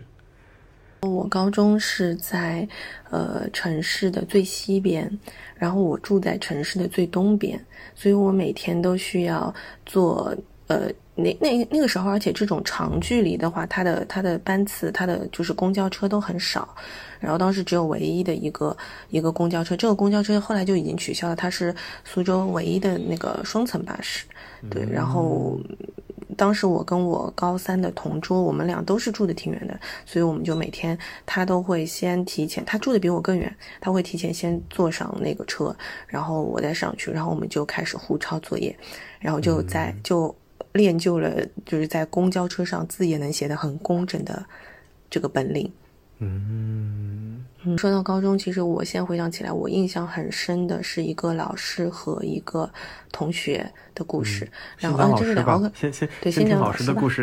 我高中是在呃城市的最西边，然后我住在城市的最东边，所以我每天都需要坐呃那那那个时候，而且这种长距离的话，它的它的班次，它的就是公交车都很少，然后当时只有唯一的一个一个公交车，这个公交车后来就已经取消了，它是苏州唯一的那个双层巴士。对，然后当时我跟我高三的同桌，我们俩都是住的挺远的，所以我们就每天他都会先提前，他住的比我更远，他会提前先坐上那个车，然后我再上去，然后我们就开始互抄作业，然后就在就练就了就是在公交车上字也能写得很工整的这个本领。嗯，说到高中，其实我先回想起来，我印象很深的是一个老师和一个同学的故事。然后，这是两个，先先对，先讲老师的故事。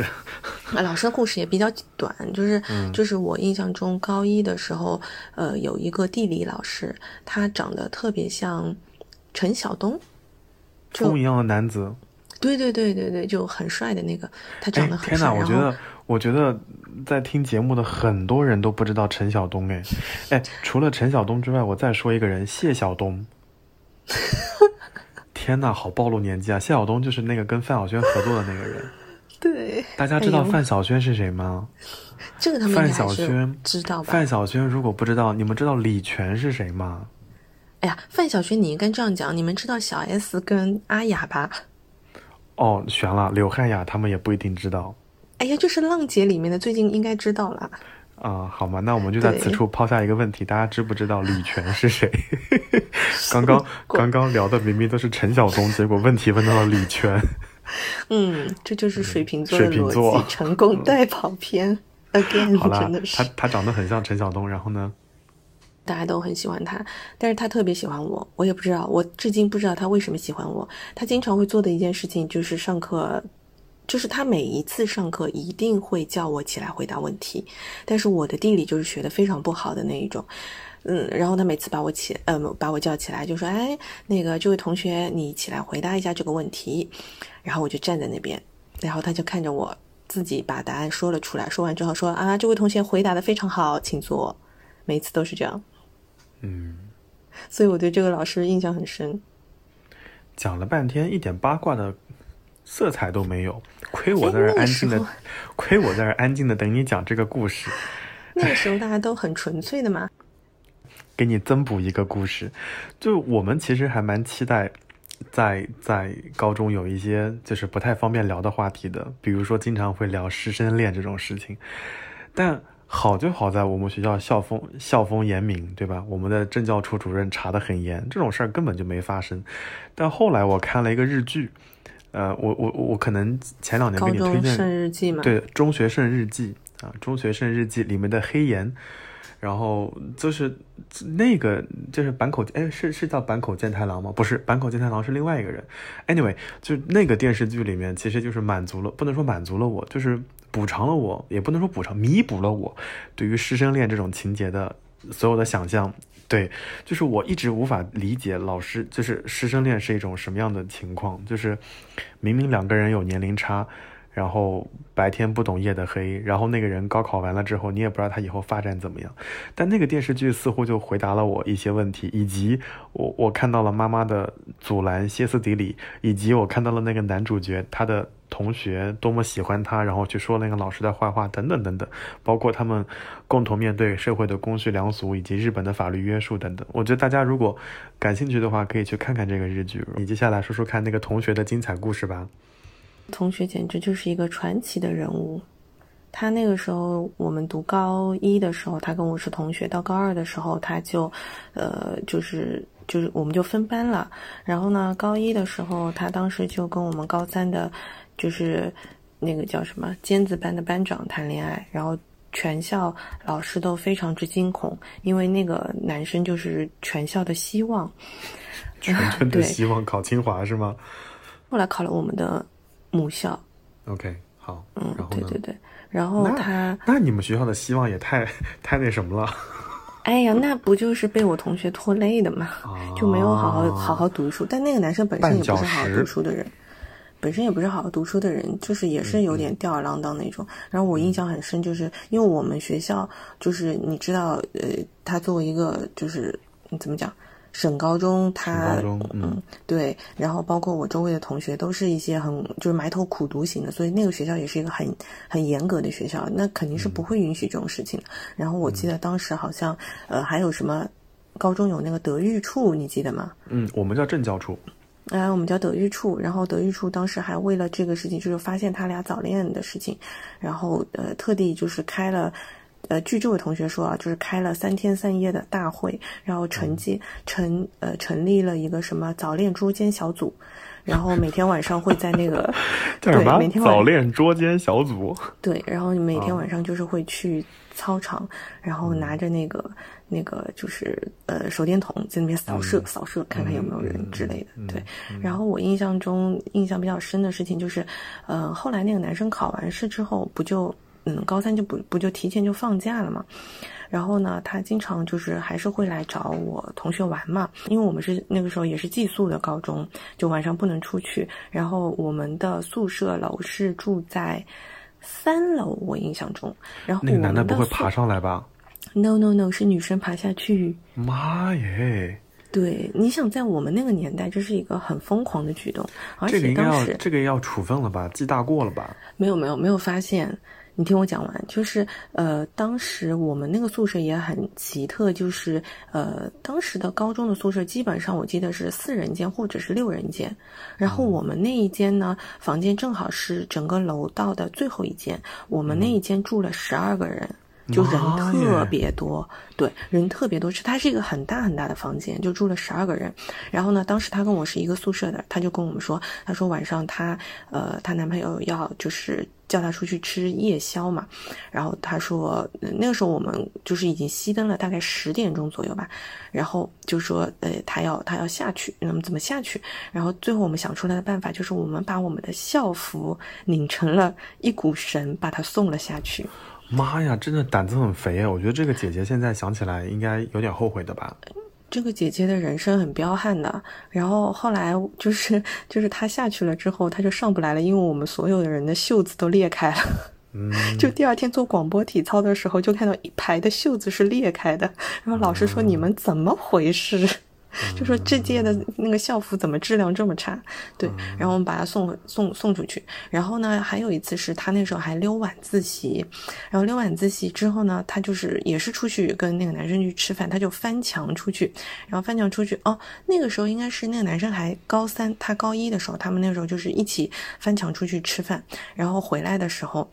啊，老师的故事也比较短，就是就是我印象中高一的时候，呃，有一个地理老师，他长得特别像陈晓东，风一样的男子。对对对对对，就很帅的那个，他长得很帅。天哪，我觉得，我觉得。在听节目的很多人都不知道陈晓东哎，哎，除了陈晓东之外，我再说一个人，谢晓东。天呐，好暴露年纪啊！谢晓东就是那个跟范晓萱合作的那个人。对。大家知道范晓萱是谁吗？这个他们范晓萱知道吧？范晓萱如果不知道，你们知道李泉是谁吗？哎呀，范晓萱，你应该这样讲，你们知道小 S 跟阿雅吧？哦，悬了，刘汉雅他们也不一定知道。哎呀，就是浪姐里面的，最近应该知道了。啊，好嘛，那我们就在此处抛下一个问题：大家知不知道李泉是谁？刚刚刚刚聊的明明都是陈晓东，结果问题问到了李泉。嗯，这就是水瓶座的逻辑，成功带跑偏。Again，好真的是他，他长得很像陈晓东，然后呢，大家都很喜欢他，但是他特别喜欢我，我也不知道，我至今不知道他为什么喜欢我。他经常会做的一件事情就是上课。就是他每一次上课一定会叫我起来回答问题，但是我的地理就是学的非常不好的那一种，嗯，然后他每次把我起，嗯，把我叫起来就说，哎，那个这位同学，你起来回答一下这个问题，然后我就站在那边，然后他就看着我自己把答案说了出来，说完之后说，啊，这位同学回答的非常好，请坐，每次都是这样，嗯，所以我对这个老师印象很深。讲了半天，一点八卦的。色彩都没有，亏我在这安静的，亏我在这安静的等你讲这个故事。那个时候大家都很纯粹的嘛。给你增补一个故事，就我们其实还蛮期待，在在高中有一些就是不太方便聊的话题的，比如说经常会聊师生恋这种事情。但好就好在我们学校校风校风严明，对吧？我们的政教处主任查得很严，这种事儿根本就没发生。但后来我看了一个日剧。呃，我我我可能前两年给你推荐对《中学生日记》啊，《中学生日记》里面的黑岩，然后就是那个就是坂口哎是是叫坂口健太郎吗？不是，坂口健太郎是另外一个人。Anyway，就那个电视剧里面，其实就是满足了，不能说满足了我，就是补偿了我，也不能说补偿，弥补了我对于师生恋这种情节的所有的想象。对，就是我一直无法理解老师就是师生恋是一种什么样的情况，就是明明两个人有年龄差，然后白天不懂夜的黑，然后那个人高考完了之后，你也不知道他以后发展怎么样，但那个电视剧似乎就回答了我一些问题，以及我我看到了妈妈的阻拦歇斯底里，以及我看到了那个男主角他的。同学多么喜欢他，然后去说那个老师的坏话，等等等等，包括他们共同面对社会的公序良俗以及日本的法律约束等等。我觉得大家如果感兴趣的话，可以去看看这个日剧。你接下来说说看那个同学的精彩故事吧。同学简直就是一个传奇的人物。他那个时候我们读高一的时候，他跟我是同学；到高二的时候，他就，呃，就是就是我们就分班了。然后呢，高一的时候，他当时就跟我们高三的。就是那个叫什么尖子班的班长谈恋爱，然后全校老师都非常之惊恐，因为那个男生就是全校的希望，全村的 希望考清华是吗？后来考了我们的母校。OK，好，嗯，然后呢？对对对，然后他，那你们学校的希望也太太那什么了。哎呀，那不就是被我同学拖累的嘛，就没有好好好好读书。但那个男生本身也不是好好读书的人，本身也不是好好读书的人，就是也是有点吊儿郎当那种。然后我印象很深，就是因为我们学校就是你知道，呃，他作为一个就是你怎么讲？省高中，他嗯对，然后包括我周围的同学都是一些很就是埋头苦读型的，所以那个学校也是一个很很严格的学校，那肯定是不会允许这种事情。然后我记得当时好像呃还有什么高中有那个德育处，你记得吗？嗯，我们叫政教处，哎，我们叫德育处。然后德育处当时还为了这个事情，就是发现他俩早恋的事情，然后呃特地就是开了。呃，据这位同学说啊，就是开了三天三夜的大会，然后成绩成呃成立了一个什么早恋捉奸小组，然后每天晚上会在那个 对每天早恋捉奸小组对，然后你每天晚上就是会去操场，然后拿着那个那个就是呃手电筒在那边扫射扫射，看看有没有人之类的。对，然后我印象中印象比较深的事情就是，呃，后来那个男生考完试之后不就。嗯，高三就不不就提前就放假了嘛，然后呢，他经常就是还是会来找我同学玩嘛，因为我们是那个时候也是寄宿的高中，就晚上不能出去。然后我们的宿舍楼是住在三楼，我印象中。然后那个男的不会爬上来吧？No No No，是女生爬下去。妈耶！对，你想在我们那个年代，这是一个很疯狂的举动，而且当时这个要处分了吧？记大过了吧？没有没有没有发现。你听我讲完，就是呃，当时我们那个宿舍也很奇特，就是呃，当时的高中的宿舍基本上我记得是四人间或者是六人间，然后我们那一间呢，房间正好是整个楼道的最后一间，我们那一间住了十二个人。就人特别多，对，人特别多，是它是一个很大很大的房间，就住了十二个人。然后呢，当时她跟我是一个宿舍的，她就跟我们说，她说晚上她呃她男朋友要就是叫他出去吃夜宵嘛。然后他说那个时候我们就是已经熄灯了，大概十点钟左右吧。然后就说呃他要他要下去，那么怎么下去？然后最后我们想出来的办法就是我们把我们的校服拧成了一股绳，把他送了下去。妈呀，真的胆子很肥啊！我觉得这个姐姐现在想起来应该有点后悔的吧。这个姐姐的人生很彪悍的，然后后来就是就是她下去了之后，她就上不来了，因为我们所有的人的袖子都裂开了。嗯，就第二天做广播体操的时候，就看到一排的袖子是裂开的，然后老师说：“你们怎么回事？”就说这届的那个校服怎么质量这么差？对，然后我们把他送送送出去。然后呢，还有一次是他那时候还溜晚自习，然后溜晚自习之后呢，他就是也是出去跟那个男生去吃饭，他就翻墙出去，然后翻墙出去哦，那个时候应该是那个男生还高三，他高一的时候，他们那时候就是一起翻墙出去吃饭，然后回来的时候，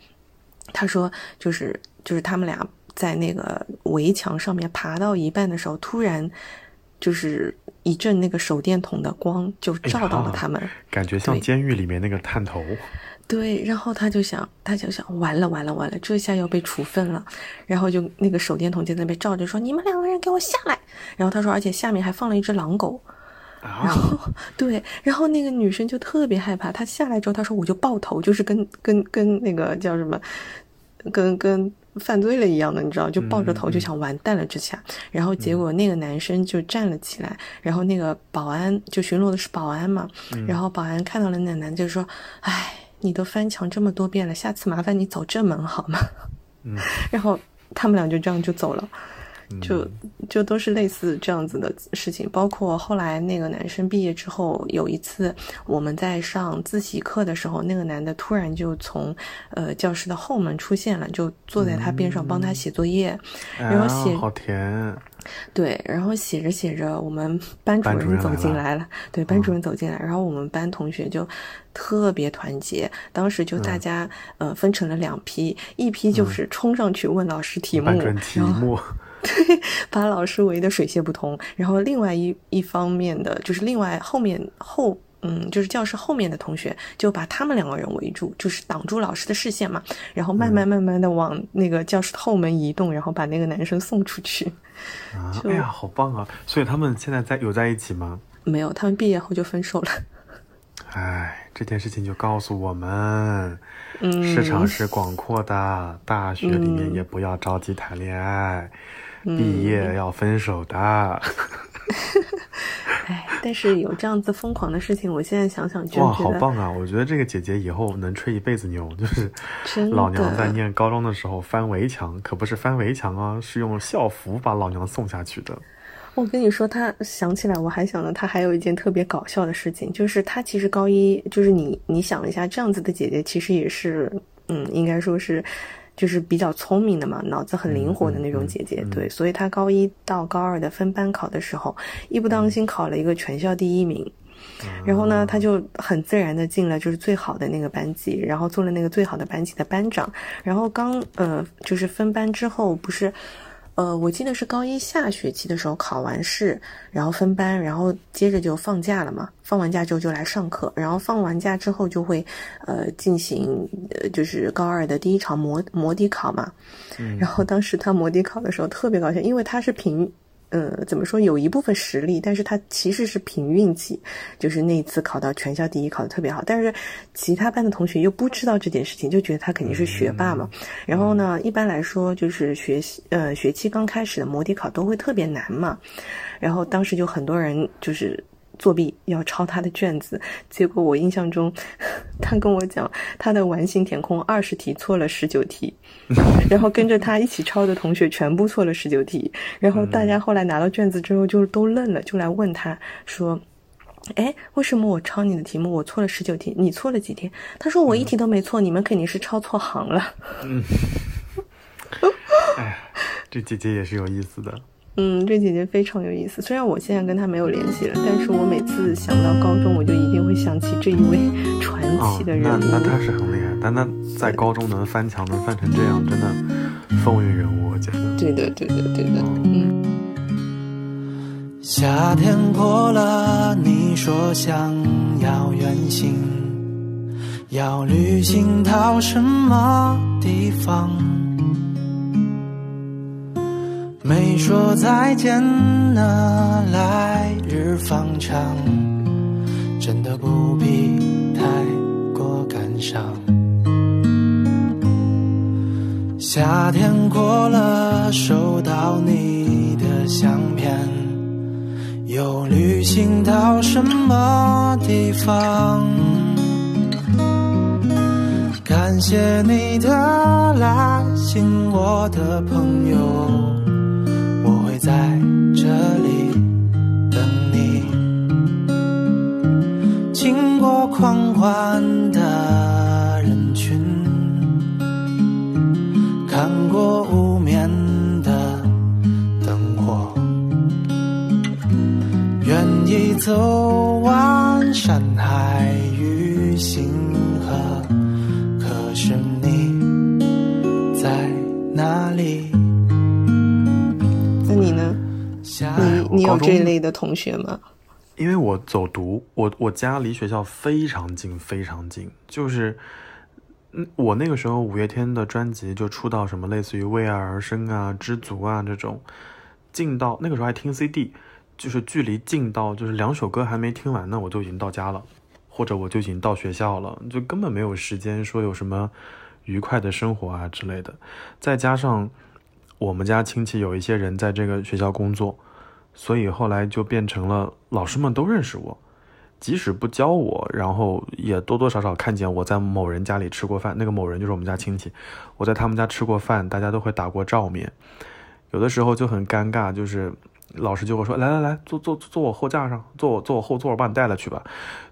他说就是就是他们俩在那个围墙上面爬到一半的时候，突然。就是一阵那个手电筒的光就照到了他们，感觉像监狱里面那个探头。对，然后他就想，他就想，完了完了完了，这下要被处分了。然后就那个手电筒就在那边照着，说：“你们两个人给我下来。”然后他说，而且下面还放了一只狼狗。然后对，然后那个女生就特别害怕，她下来之后，她说：“我就爆头，就是跟跟跟那个叫什么，跟跟。”犯罪了一样的，你知道，就抱着头就想完蛋了这下，然后结果那个男生就站了起来，然后那个保安就巡逻的是保安嘛，然后保安看到了那男就说：“哎，你都翻墙这么多遍了，下次麻烦你走正门好吗？”嗯，然后他们俩就这样就走了。就就都是类似这样子的事情，包括后来那个男生毕业之后，有一次我们在上自习课的时候，那个男的突然就从呃教室的后门出现了，就坐在他边上帮他写作业，然后写好甜，对，然后写着写着，我们班主任走进来了，对，班主任走进来，然后我们班同学就特别团结，当时就大家呃分成了两批，一批就是冲上去问老师题目，题目。对，把老师围得水泄不通。然后另外一一方面的，就是另外后面后嗯，就是教室后面的同学就把他们两个人围住，就是挡住老师的视线嘛，然后慢慢慢慢的往那个教室后门移动，然后把那个男生送出去。啊，哎呀，好棒啊！所以他们现在在有在一起吗？没有，他们毕业后就分手了。哎，这件事情就告诉我们，市场是广阔的，大学里面也不要着急谈恋爱，毕业要分手的。哎，但是有这样子疯狂的事情，我现在想想就哇，好棒啊！我觉得这个姐姐以后能吹一辈子牛，就是老娘在念高中的时候翻围墙，可不是翻围墙啊，是用校服把老娘送下去的。我跟你说，他想起来，我还想到他还有一件特别搞笑的事情，就是他其实高一，就是你你想一下，这样子的姐姐其实也是，嗯，应该说是。就是比较聪明的嘛，脑子很灵活的那种姐姐，对，所以她高一到高二的分班考的时候，一不当心考了一个全校第一名，然后呢，她就很自然的进了就是最好的那个班级，然后做了那个最好的班级的班长，然后刚呃就是分班之后不是。呃，我记得是高一下学期的时候考完试，然后分班，然后接着就放假了嘛。放完假之后就来上课，然后放完假之后就会，呃，进行呃就是高二的第一场模模底考嘛。然后当时他模底考的时候特别搞笑，因为他是凭。呃，怎么说？有一部分实力，但是他其实是凭运气，就是那一次考到全校第一，考得特别好。但是其他班的同学又不知道这件事情，就觉得他肯定是学霸嘛。然后呢，一般来说就是学习，呃，学期刚开始的模底考都会特别难嘛。然后当时就很多人就是。作弊要抄他的卷子，结果我印象中，他跟我讲他的完形填空二十题错了十九题，然后跟着他一起抄的同学全部错了十九题，然后大家后来拿到卷子之后就都愣了，就来问他说：“哎，为什么我抄你的题目我错了十九题，你错了几题？”他说：“我一题都没错，你们肯定是抄错行了。”嗯，哎，这姐姐也是有意思的。嗯，这姐姐非常有意思。虽然我现在跟她没有联系了，但是我每次想到高中，我就一定会想起这一位 传奇的人物。那那他是很厉害，但他在高中能翻墙，能翻成这样，真的风云人物，我觉得。对的，对的，对的。嗯。夏天过了，你说想要远行，要旅行到什么地方？没说再见呢，来日方长，真的不必太过感伤。夏天过了，收到你的相片，又旅行到什么地方？感谢你的来信，我的朋友。在这里等你，经过狂欢的人群，看过无眠的灯火，愿意走完山海与星河，可是你在哪里？你你有这一类的同学吗？因为我走读，我我家离学校非常近，非常近。就是，嗯，我那个时候五月天的专辑就出到什么类似于《为爱而生》啊、《知足》啊这种，近到那个时候还听 CD，就是距离近到就是两首歌还没听完呢，我就已经到家了，或者我就已经到学校了，就根本没有时间说有什么愉快的生活啊之类的。再加上我们家亲戚有一些人在这个学校工作。所以后来就变成了老师们都认识我，即使不教我，然后也多多少少看见我在某人家里吃过饭。那个某人就是我们家亲戚，我在他们家吃过饭，大家都会打过照面。有的时候就很尴尬，就是老师就会说：“来来来，坐坐坐我后架上，坐我坐我后座，我把你带了去吧。”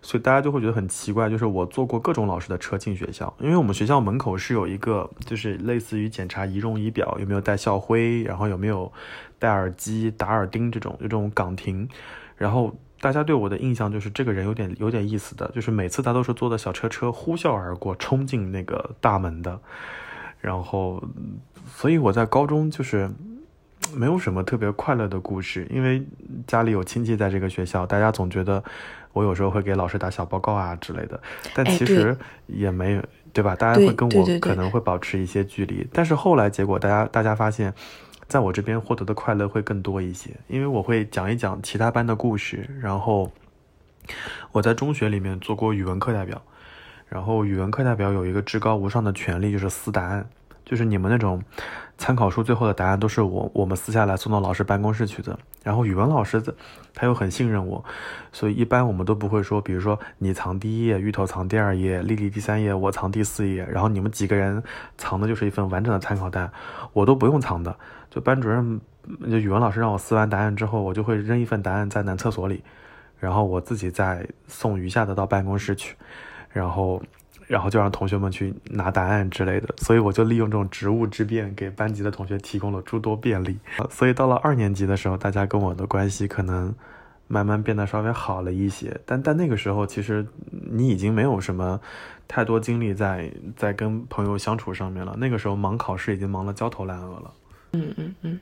所以大家就会觉得很奇怪，就是我坐过各种老师的车进学校，因为我们学校门口是有一个，就是类似于检查仪容仪表，有没有带校徽，然后有没有。戴耳机、打耳钉这种，这种岗亭，然后大家对我的印象就是这个人有点有点意思的，就是每次他都是坐的小车车呼啸而过，冲进那个大门的，然后，所以我在高中就是没有什么特别快乐的故事，因为家里有亲戚在这个学校，大家总觉得我有时候会给老师打小报告啊之类的，但其实也没有，对吧？大家会跟我可能会保持一些距离，但是后来结果大家大家发现，在我这边获得的快乐会更多一些，因为我会讲一讲其他班的故事，然后我在中学里面做过语文课代表，然后语文课代表有一个至高无上的权利，就是撕答案。就是你们那种参考书最后的答案都是我我们撕下来送到老师办公室去的。然后语文老师他又很信任我，所以一般我们都不会说，比如说你藏第一页，芋头藏第二页，丽丽第三页，我藏第四页，然后你们几个人藏的就是一份完整的参考单，我都不用藏的。就班主任就语文老师让我撕完答案之后，我就会扔一份答案在男厕所里，然后我自己再送余下的到办公室去，然后。然后就让同学们去拿答案之类的，所以我就利用这种职务之便，给班级的同学提供了诸多便利。所以到了二年级的时候，大家跟我的关系可能慢慢变得稍微好了一些。但但那个时候，其实你已经没有什么太多精力在在跟朋友相处上面了。那个时候忙考试已经忙得焦头烂额了。嗯嗯嗯。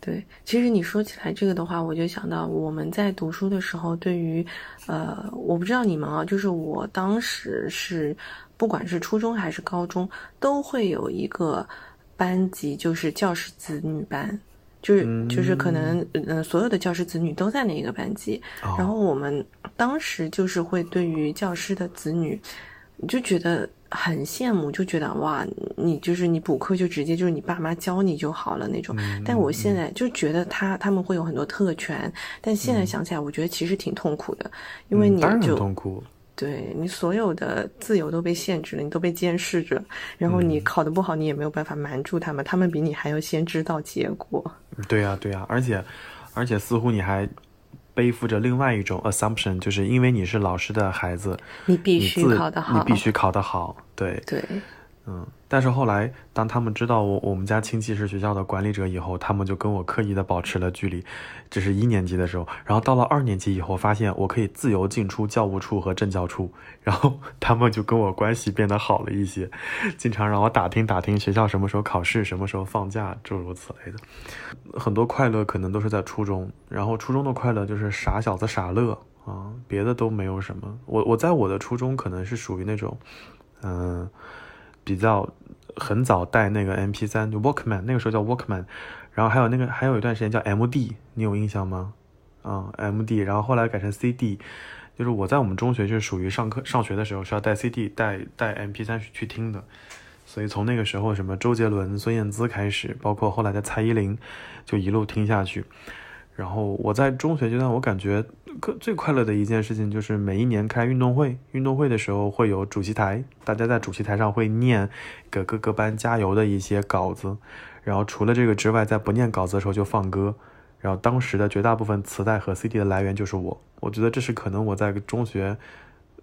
对，其实你说起来这个的话，我就想到我们在读书的时候，对于，呃，我不知道你们啊，就是我当时是，不管是初中还是高中，都会有一个班级，就是教师子女班，就是就是可能，嗯，所有的教师子女都在那一个班级，然后我们当时就是会对于教师的子女，就觉得。很羡慕，就觉得哇，你就是你补课就直接就是你爸妈教你就好了那种。但我现在就觉得他他们会有很多特权，但现在想起来，我觉得其实挺痛苦的，因为你就痛苦，对你所有的自由都被限制了，你都被监视着，然后你考得不好，你也没有办法瞒住他们，他们比你还要先知道结果。对呀，对呀，而且而且似乎你还。背负着另外一种 assumption，就是因为你是老师的孩子，你必须考得好，你必须考得好，对对。嗯，但是后来，当他们知道我我们家亲戚是学校的管理者以后，他们就跟我刻意的保持了距离。这是一年级的时候，然后到了二年级以后，发现我可以自由进出教务处和政教处，然后他们就跟我关系变得好了一些，经常让我打听打听学校什么时候考试，什么时候放假，诸如此类的。很多快乐可能都是在初中，然后初中的快乐就是傻小子傻乐啊，别的都没有什么。我我在我的初中可能是属于那种，嗯。比较很早带那个 M P 三，就 Walkman，那个时候叫 Walkman，然后还有那个还有一段时间叫 M D，你有印象吗？啊，M D，然后后来改成 C D，就是我在我们中学就是属于上课上学的时候是要带 C D 带带 M P 三去听的，所以从那个时候什么周杰伦、孙燕姿开始，包括后来的蔡依林，就一路听下去。然后我在中学阶段，我感觉最快乐的一件事情就是每一年开运动会，运动会的时候会有主席台，大家在主席台上会念给各个班加油的一些稿子。然后除了这个之外，在不念稿子的时候就放歌。然后当时的绝大部分磁带和 CD 的来源就是我，我觉得这是可能我在中学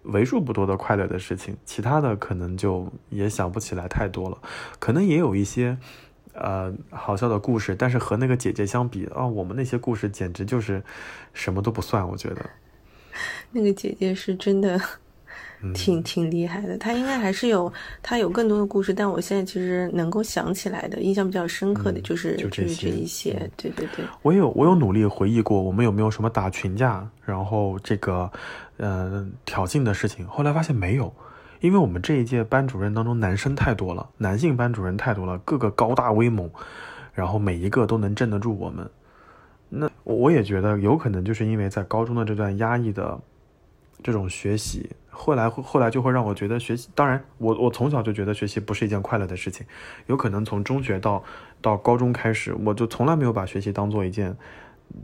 为数不多的快乐的事情，其他的可能就也想不起来太多了，可能也有一些。呃，好笑的故事，但是和那个姐姐相比啊，我们那些故事简直就是什么都不算。我觉得那个姐姐是真的挺挺厉害的，她应该还是有她有更多的故事，但我现在其实能够想起来的，印象比较深刻的就是就这一些。对对对，我有我有努力回忆过，我们有没有什么打群架，然后这个呃挑衅的事情，后来发现没有。因为我们这一届班主任当中男生太多了，男性班主任太多了，个个高大威猛，然后每一个都能镇得住我们。那我也觉得有可能就是因为在高中的这段压抑的这种学习，后来后来就会让我觉得学习。当然，我我从小就觉得学习不是一件快乐的事情。有可能从中学到到高中开始，我就从来没有把学习当做一件，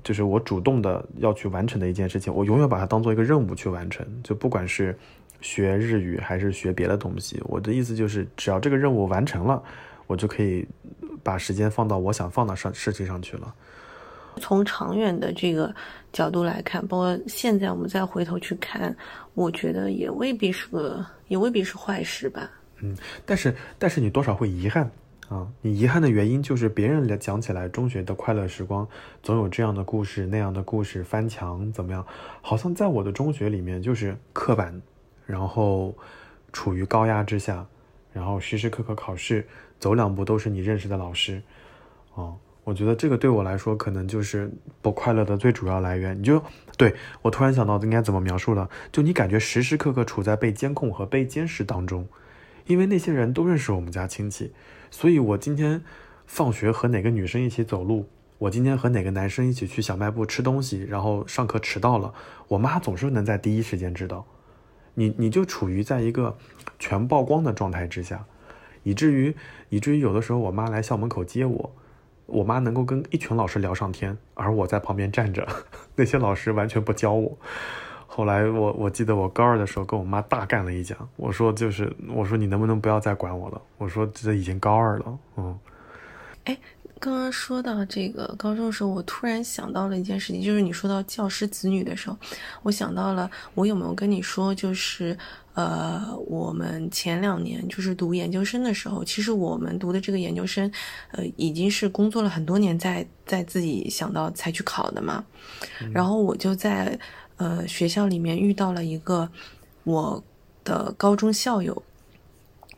就是我主动的要去完成的一件事情。我永远把它当做一个任务去完成，就不管是。学日语还是学别的东西？我的意思就是，只要这个任务完成了，我就可以把时间放到我想放的上事情上去了。从长远的这个角度来看，包括现在我们再回头去看，我觉得也未必是个，也未必是坏事吧。嗯，但是但是你多少会遗憾啊？你遗憾的原因就是别人讲起来中学的快乐时光，总有这样的故事那样的故事，翻墙怎么样？好像在我的中学里面就是刻板。然后处于高压之下，然后时时刻刻考试，走两步都是你认识的老师，啊，我觉得这个对我来说，可能就是不快乐的最主要来源。你就对我突然想到应该怎么描述了，就你感觉时时刻刻处在被监控和被监视当中，因为那些人都认识我们家亲戚，所以我今天放学和哪个女生一起走路，我今天和哪个男生一起去小卖部吃东西，然后上课迟到了，我妈总是能在第一时间知道。你你就处于在一个全曝光的状态之下，以至于以至于有的时候我妈来校门口接我。我妈能够跟一群老师聊上天，而我在旁边站着，那些老师完全不教我。后来我我记得我高二的时候跟我妈大干了一架，我说就是我说你能不能不要再管我了？我说这已经高二了，嗯。哎，刚刚说到这个高中的时候，我突然想到了一件事情，就是你说到教师子女的时候，我想到了我有没有跟你说，就是。呃，我们前两年就是读研究生的时候，其实我们读的这个研究生，呃，已经是工作了很多年，在在自己想到才去考的嘛。然后我就在呃学校里面遇到了一个我的高中校友，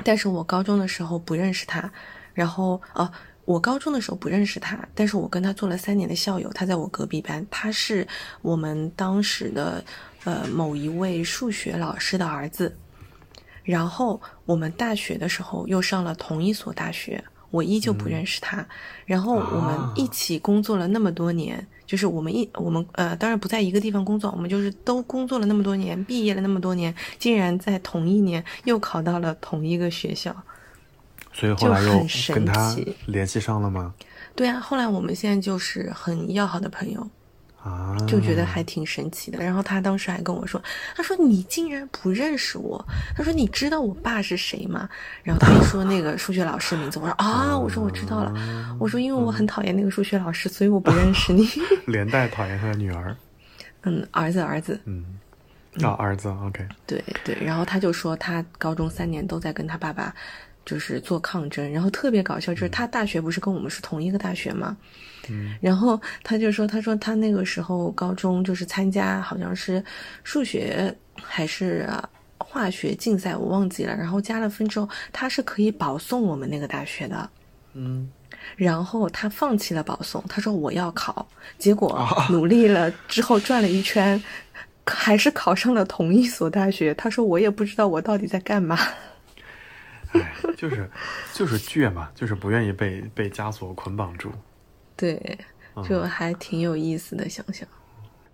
但是我高中的时候不认识他。然后哦，我高中的时候不认识他，但是我跟他做了三年的校友，他在我隔壁班，他是我们当时的。呃，某一位数学老师的儿子，然后我们大学的时候又上了同一所大学，我依旧不认识他。然后我们一起工作了那么多年，就是我们一我们呃，当然不在一个地方工作，我们就是都工作了那么多年，毕业了那么多年，竟然在同一年又考到了同一个学校，所以后来又跟他联系上了吗？对啊，后来我们现在就是很要好的朋友。啊，就觉得还挺神奇的。然后他当时还跟我说：“他说你竟然不认识我？他说你知道我爸是谁吗？”然后他一说那个数学老师名字，我说：“啊，我说我知道了。”我说：“因为我很讨厌那个数学老师，所以我不认识你。” 连带讨厌他的女儿。嗯，儿子，儿子。嗯，啊，儿子。OK。对对，然后他就说他高中三年都在跟他爸爸就是做抗争，然后特别搞笑，就是他大学不是跟我们是同一个大学吗？嗯，然后他就说，他说他那个时候高中就是参加好像是数学还是化学竞赛，我忘记了。然后加了分之后，他是可以保送我们那个大学的。嗯，然后他放弃了保送，他说我要考。结果努力了之后转了一圈，还是考上了同一所大学。他说我也不知道我到底在干嘛。哎，就是就是倔嘛，就是不愿意被被枷锁捆绑住。对，就还挺有意思的，想想。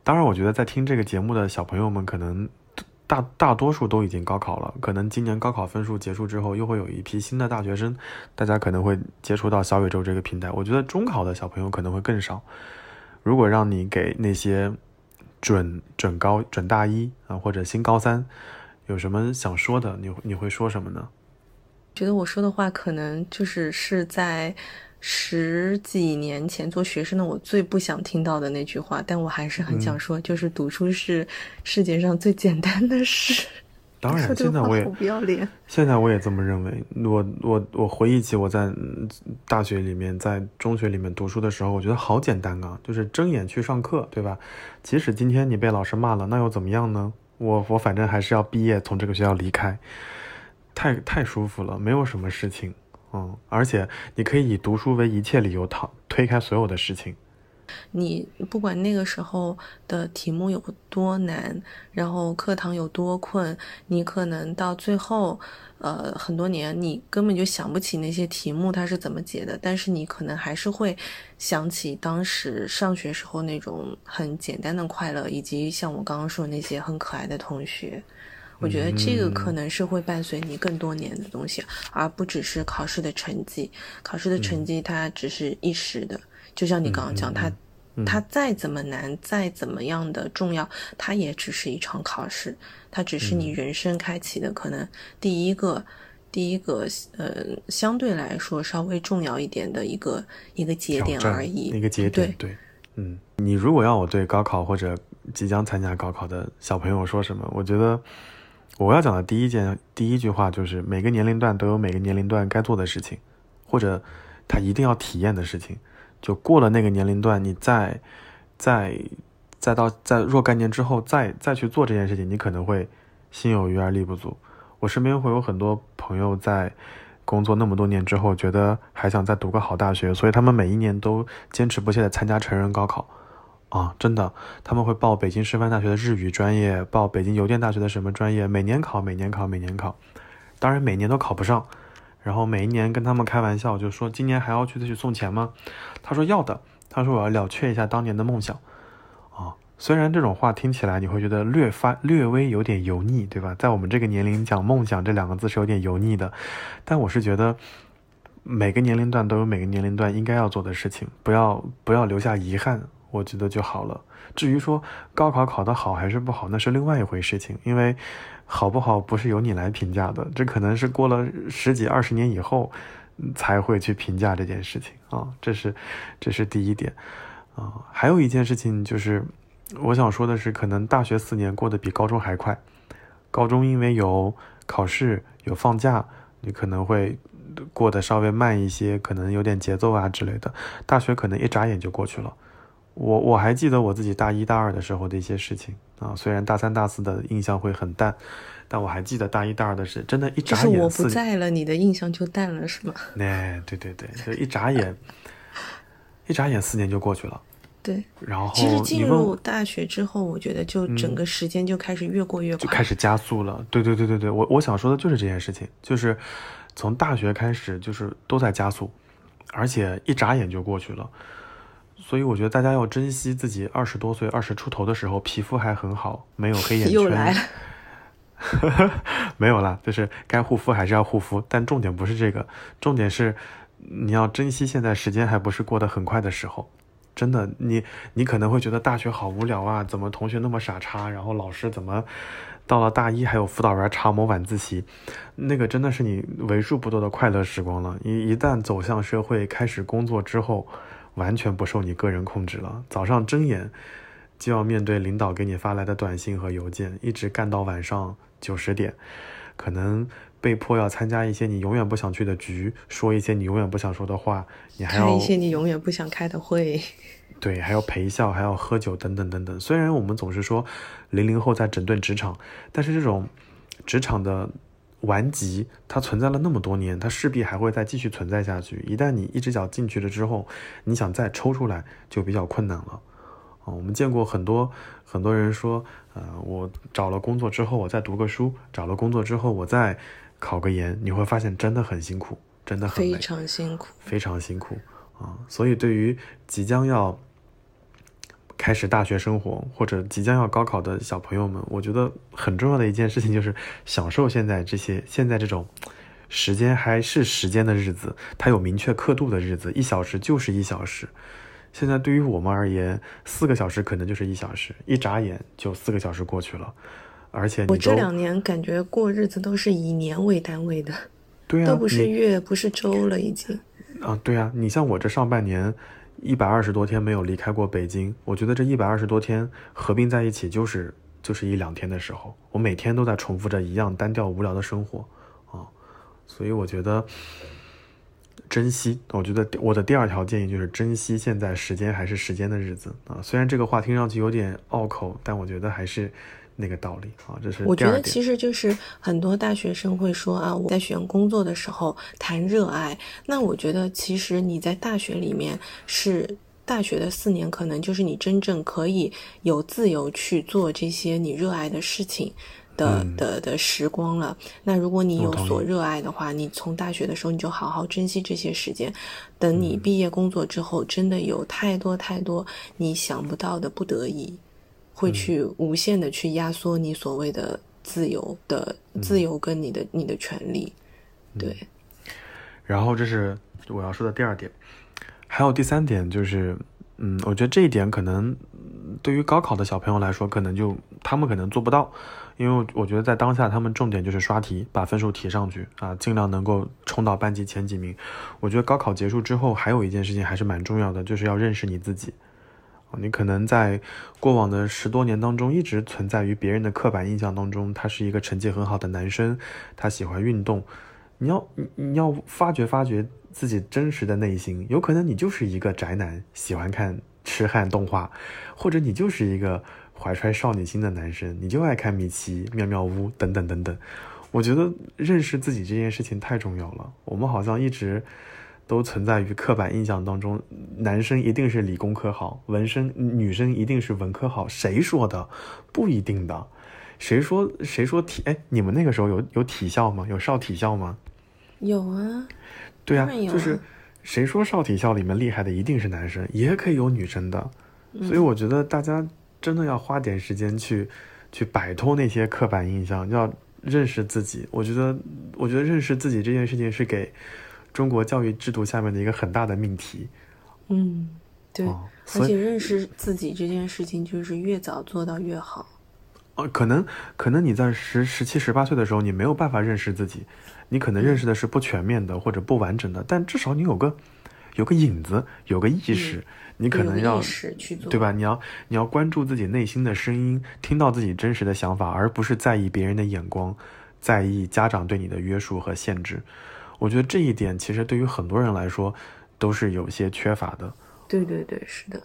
当然，我觉得在听这个节目的小朋友们，可能大大多数都已经高考了。可能今年高考分数结束之后，又会有一批新的大学生，大家可能会接触到小宇宙这个平台。我觉得中考的小朋友可能会更少。如果让你给那些准准高、准大一啊，或者新高三，有什么想说的，你你会说什么呢？觉得我说的话，可能就是是在。十几年前做学生的我最不想听到的那句话，但我还是很想说，就是读书是世界上最简单的事。当然，现在我也不要脸。现在我也这么认为。我我我回忆起我在大学里面、在中学里面读书的时候，我觉得好简单啊，就是睁眼去上课，对吧？即使今天你被老师骂了，那又怎么样呢？我我反正还是要毕业，从这个学校离开，太太舒服了，没有什么事情。嗯，而且你可以以读书为一切理由逃推开所有的事情。你不管那个时候的题目有多难，然后课堂有多困，你可能到最后，呃，很多年你根本就想不起那些题目它是怎么解的，但是你可能还是会想起当时上学时候那种很简单的快乐，以及像我刚刚说的那些很可爱的同学。我觉得这个可能是会伴随你更多年的东西，而不只是考试的成绩。考试的成绩它只是一时的，就像你刚刚讲，它它再怎么难，再怎么样的重要，它也只是一场考试，它只是你人生开启的可能第一个第一个呃相对来说稍微重要一点的一个一个节点而已。一个节点，对，嗯，你如果要我对高考或者即将参加高考的小朋友说什么，我觉得。我要讲的第一件第一句话就是，每个年龄段都有每个年龄段该做的事情，或者他一定要体验的事情。就过了那个年龄段，你再再再到在若干年之后再再去做这件事情，你可能会心有余而力不足。我身边会有很多朋友在工作那么多年之后，觉得还想再读个好大学，所以他们每一年都坚持不懈的参加成人高考。啊，真的，他们会报北京师范大学的日语专业，报北京邮电大学的什么专业，每年考，每年考，每年考，当然每年都考不上。然后每一年跟他们开玩笑，就说今年还要去再去送钱吗？他说要的。他说我要了却一下当年的梦想。啊，虽然这种话听起来你会觉得略发略微有点油腻，对吧？在我们这个年龄讲梦想这两个字是有点油腻的，但我是觉得每个年龄段都有每个年龄段应该要做的事情，不要不要留下遗憾。我觉得就好了。至于说高考考得好还是不好，那是另外一回事情。因为好不好不是由你来评价的，这可能是过了十几二十年以后才会去评价这件事情啊。这是这是第一点啊。还有一件事情就是，我想说的是，可能大学四年过得比高中还快。高中因为有考试有放假，你可能会过得稍微慢一些，可能有点节奏啊之类的。大学可能一眨眼就过去了。我我还记得我自己大一大二的时候的一些事情啊，虽然大三大四的印象会很淡，但我还记得大一大二的事，真的，一眨眼，就是我不在了，你的印象就淡了，是吗？哎，对对对，就一眨眼，一眨眼四年就过去了。对，然后其实进入大学之后，我觉得就整个时间就开始越过越快，就开始加速了。对对对对对，我我想说的就是这件事情，就是从大学开始就是都在加速，而且一眨眼就过去了。所以我觉得大家要珍惜自己二十多岁、二十出头的时候，皮肤还很好，没有黑眼圈。又来了，没有啦，就是该护肤还是要护肤，但重点不是这个，重点是你要珍惜现在时间还不是过得很快的时候。真的，你你可能会觉得大学好无聊啊，怎么同学那么傻叉，然后老师怎么到了大一还有辅导员查某晚自习，那个真的是你为数不多的快乐时光了。一一旦走向社会，开始工作之后。完全不受你个人控制了。早上睁眼就要面对领导给你发来的短信和邮件，一直干到晚上九十点，可能被迫要参加一些你永远不想去的局，说一些你永远不想说的话，你还要开一些你永远不想开的会，对，还要陪笑，还要喝酒，等等等等。虽然我们总是说零零后在整顿职场，但是这种职场的。顽疾，它存在了那么多年，它势必还会再继续存在下去。一旦你一只脚进去了之后，你想再抽出来就比较困难了。啊，我们见过很多很多人说，呃，我找了工作之后，我再读个书；找了工作之后，我再考个研。你会发现真的很辛苦，真的很非常辛苦，非常辛苦啊！所以对于即将要开始大学生活或者即将要高考的小朋友们，我觉得很重要的一件事情就是享受现在这些现在这种时间还是时间的日子，它有明确刻度的日子，一小时就是一小时。现在对于我们而言，四个小时可能就是一小时，一眨眼就四个小时过去了。而且我这两年感觉过日子都是以年为单位的，对啊，都不是月，不是周了，已经。啊，对啊，你像我这上半年。一百二十多天没有离开过北京，我觉得这一百二十多天合并在一起就是就是一两天的时候，我每天都在重复着一样单调无聊的生活啊，所以我觉得珍惜，我觉得我的第二条建议就是珍惜现在时间还是时间的日子啊，虽然这个话听上去有点拗口，但我觉得还是。那个道理啊，这是我觉得其实就是很多大学生会说啊，我在选工作的时候谈热爱。那我觉得其实你在大学里面是大学的四年，可能就是你真正可以有自由去做这些你热爱的事情的的的时光了。那如果你有所热爱的话，你从大学的时候你就好好珍惜这些时间。等你毕业工作之后，真的有太多太多你想不到的不得已。会去无限的去压缩你所谓的自由的自由跟你的你的权利，对。然后这是我要说的第二点，还有第三点就是，嗯，我觉得这一点可能对于高考的小朋友来说，可能就他们可能做不到，因为我觉得在当下他们重点就是刷题，把分数提上去啊，尽量能够冲到班级前几名。我觉得高考结束之后，还有一件事情还是蛮重要的，就是要认识你自己。你可能在过往的十多年当中，一直存在于别人的刻板印象当中，他是一个成绩很好的男生，他喜欢运动。你要你要发掘发掘自己真实的内心，有可能你就是一个宅男，喜欢看痴汉动画，或者你就是一个怀揣少女心的男生，你就爱看米奇、妙妙屋等等等等。我觉得认识自己这件事情太重要了。我们好像一直都存在于刻板印象当中，男生一定是理工科好，文生女生一定是文科好。谁说的？不一定的。谁说谁说体？哎，你们那个时候有有体校吗？有少体校吗？有啊。对啊，就是谁说少体校里面厉害的一定是男生，也可以有女生的。所以我觉得大家真的要花点时间去去摆脱那些刻板印象，要。认识自己，我觉得，我觉得认识自己这件事情是给中国教育制度下面的一个很大的命题。嗯，对，而且认识自己这件事情就是越早做到越好。哦，可能可能你在十十七十八岁的时候，你没有办法认识自己，你可能认识的是不全面的或者不完整的，但至少你有个有个影子，有个意识。你可能要意识去做对吧？你要你要关注自己内心的声音，听到自己真实的想法，而不是在意别人的眼光，在意家长对你的约束和限制。我觉得这一点其实对于很多人来说都是有些缺乏的。对对对，是的。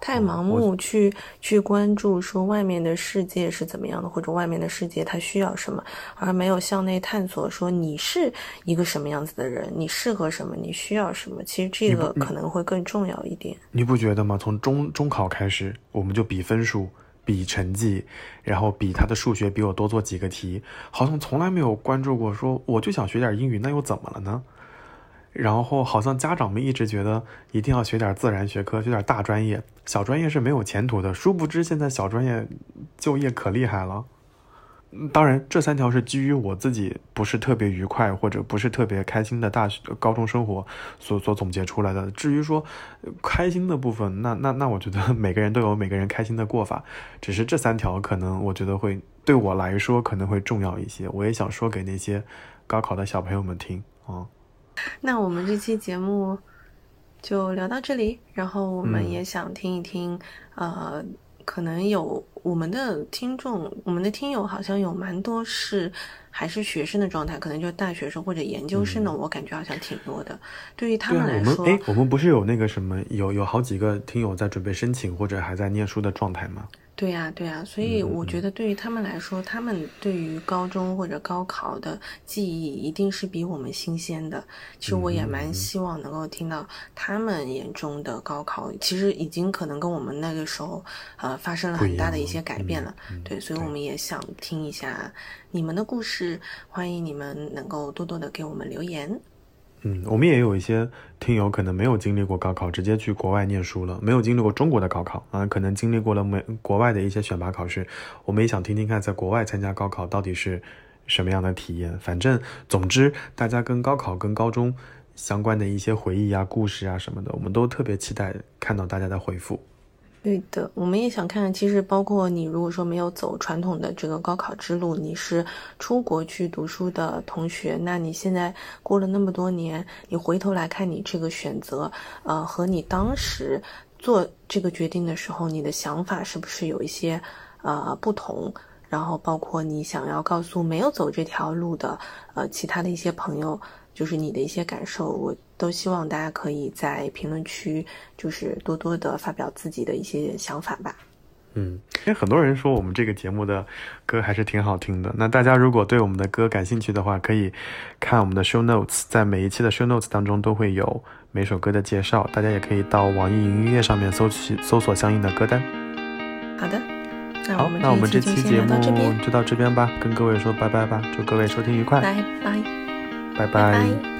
太盲目去去关注说外面的世界是怎么样的，或者外面的世界它需要什么，而没有向内探索说你是一个什么样子的人，你适合什么，你需要什么。其实这个可能会更重要一点。你不觉得吗？从中中考开始，我们就比分数、比成绩，然后比他的数学比我多做几个题，好像从来没有关注过说我就想学点英语，那又怎么了呢？然后好像家长们一直觉得一定要学点自然学科，学点大专业，小专业是没有前途的。殊不知现在小专业就业可厉害了。当然，这三条是基于我自己不是特别愉快或者不是特别开心的大学高中生活所所总结出来的。至于说开心的部分，那那那我觉得每个人都有每个人开心的过法。只是这三条可能我觉得会对我来说可能会重要一些。我也想说给那些高考的小朋友们听啊。那我们这期节目就聊到这里，然后我们也想听一听，呃，可能有我们的听众，我们的听友好像有蛮多是还是学生的状态，可能就大学生或者研究生的，我感觉好像挺多的。对于他们来说，哎，我们不是有那个什么，有有好几个听友在准备申请或者还在念书的状态吗？对呀，对呀，所以我觉得对于他们来说，他们对于高中或者高考的记忆一定是比我们新鲜的。其实我也蛮希望能够听到他们眼中的高考，其实已经可能跟我们那个时候呃发生了很大的一些改变了。对，所以我们也想听一下你们的故事，欢迎你们能够多多的给我们留言。嗯，我们也有一些听友可能没有经历过高考，直接去国外念书了，没有经历过中国的高考啊，可能经历过了美国外的一些选拔考试。我们也想听听看，在国外参加高考到底是什么样的体验。反正，总之，大家跟高考、跟高中相关的一些回忆啊、故事啊什么的，我们都特别期待看到大家的回复。对的，我们也想看。其实，包括你，如果说没有走传统的这个高考之路，你是出国去读书的同学，那你现在过了那么多年，你回头来看你这个选择，呃，和你当时做这个决定的时候，你的想法是不是有一些呃不同？然后，包括你想要告诉没有走这条路的呃其他的一些朋友。就是你的一些感受，我都希望大家可以在评论区，就是多多的发表自己的一些想法吧。嗯，因为很多人说我们这个节目的歌还是挺好听的。那大家如果对我们的歌感兴趣的话，可以看我们的 show notes，在每一期的 show notes 当中都会有每首歌的介绍。大家也可以到网易云音乐上面搜取搜索相应的歌单。好的，好，那我们这期节目就到这边吧，跟各位说拜拜吧，祝各位收听愉快，拜拜。拜拜。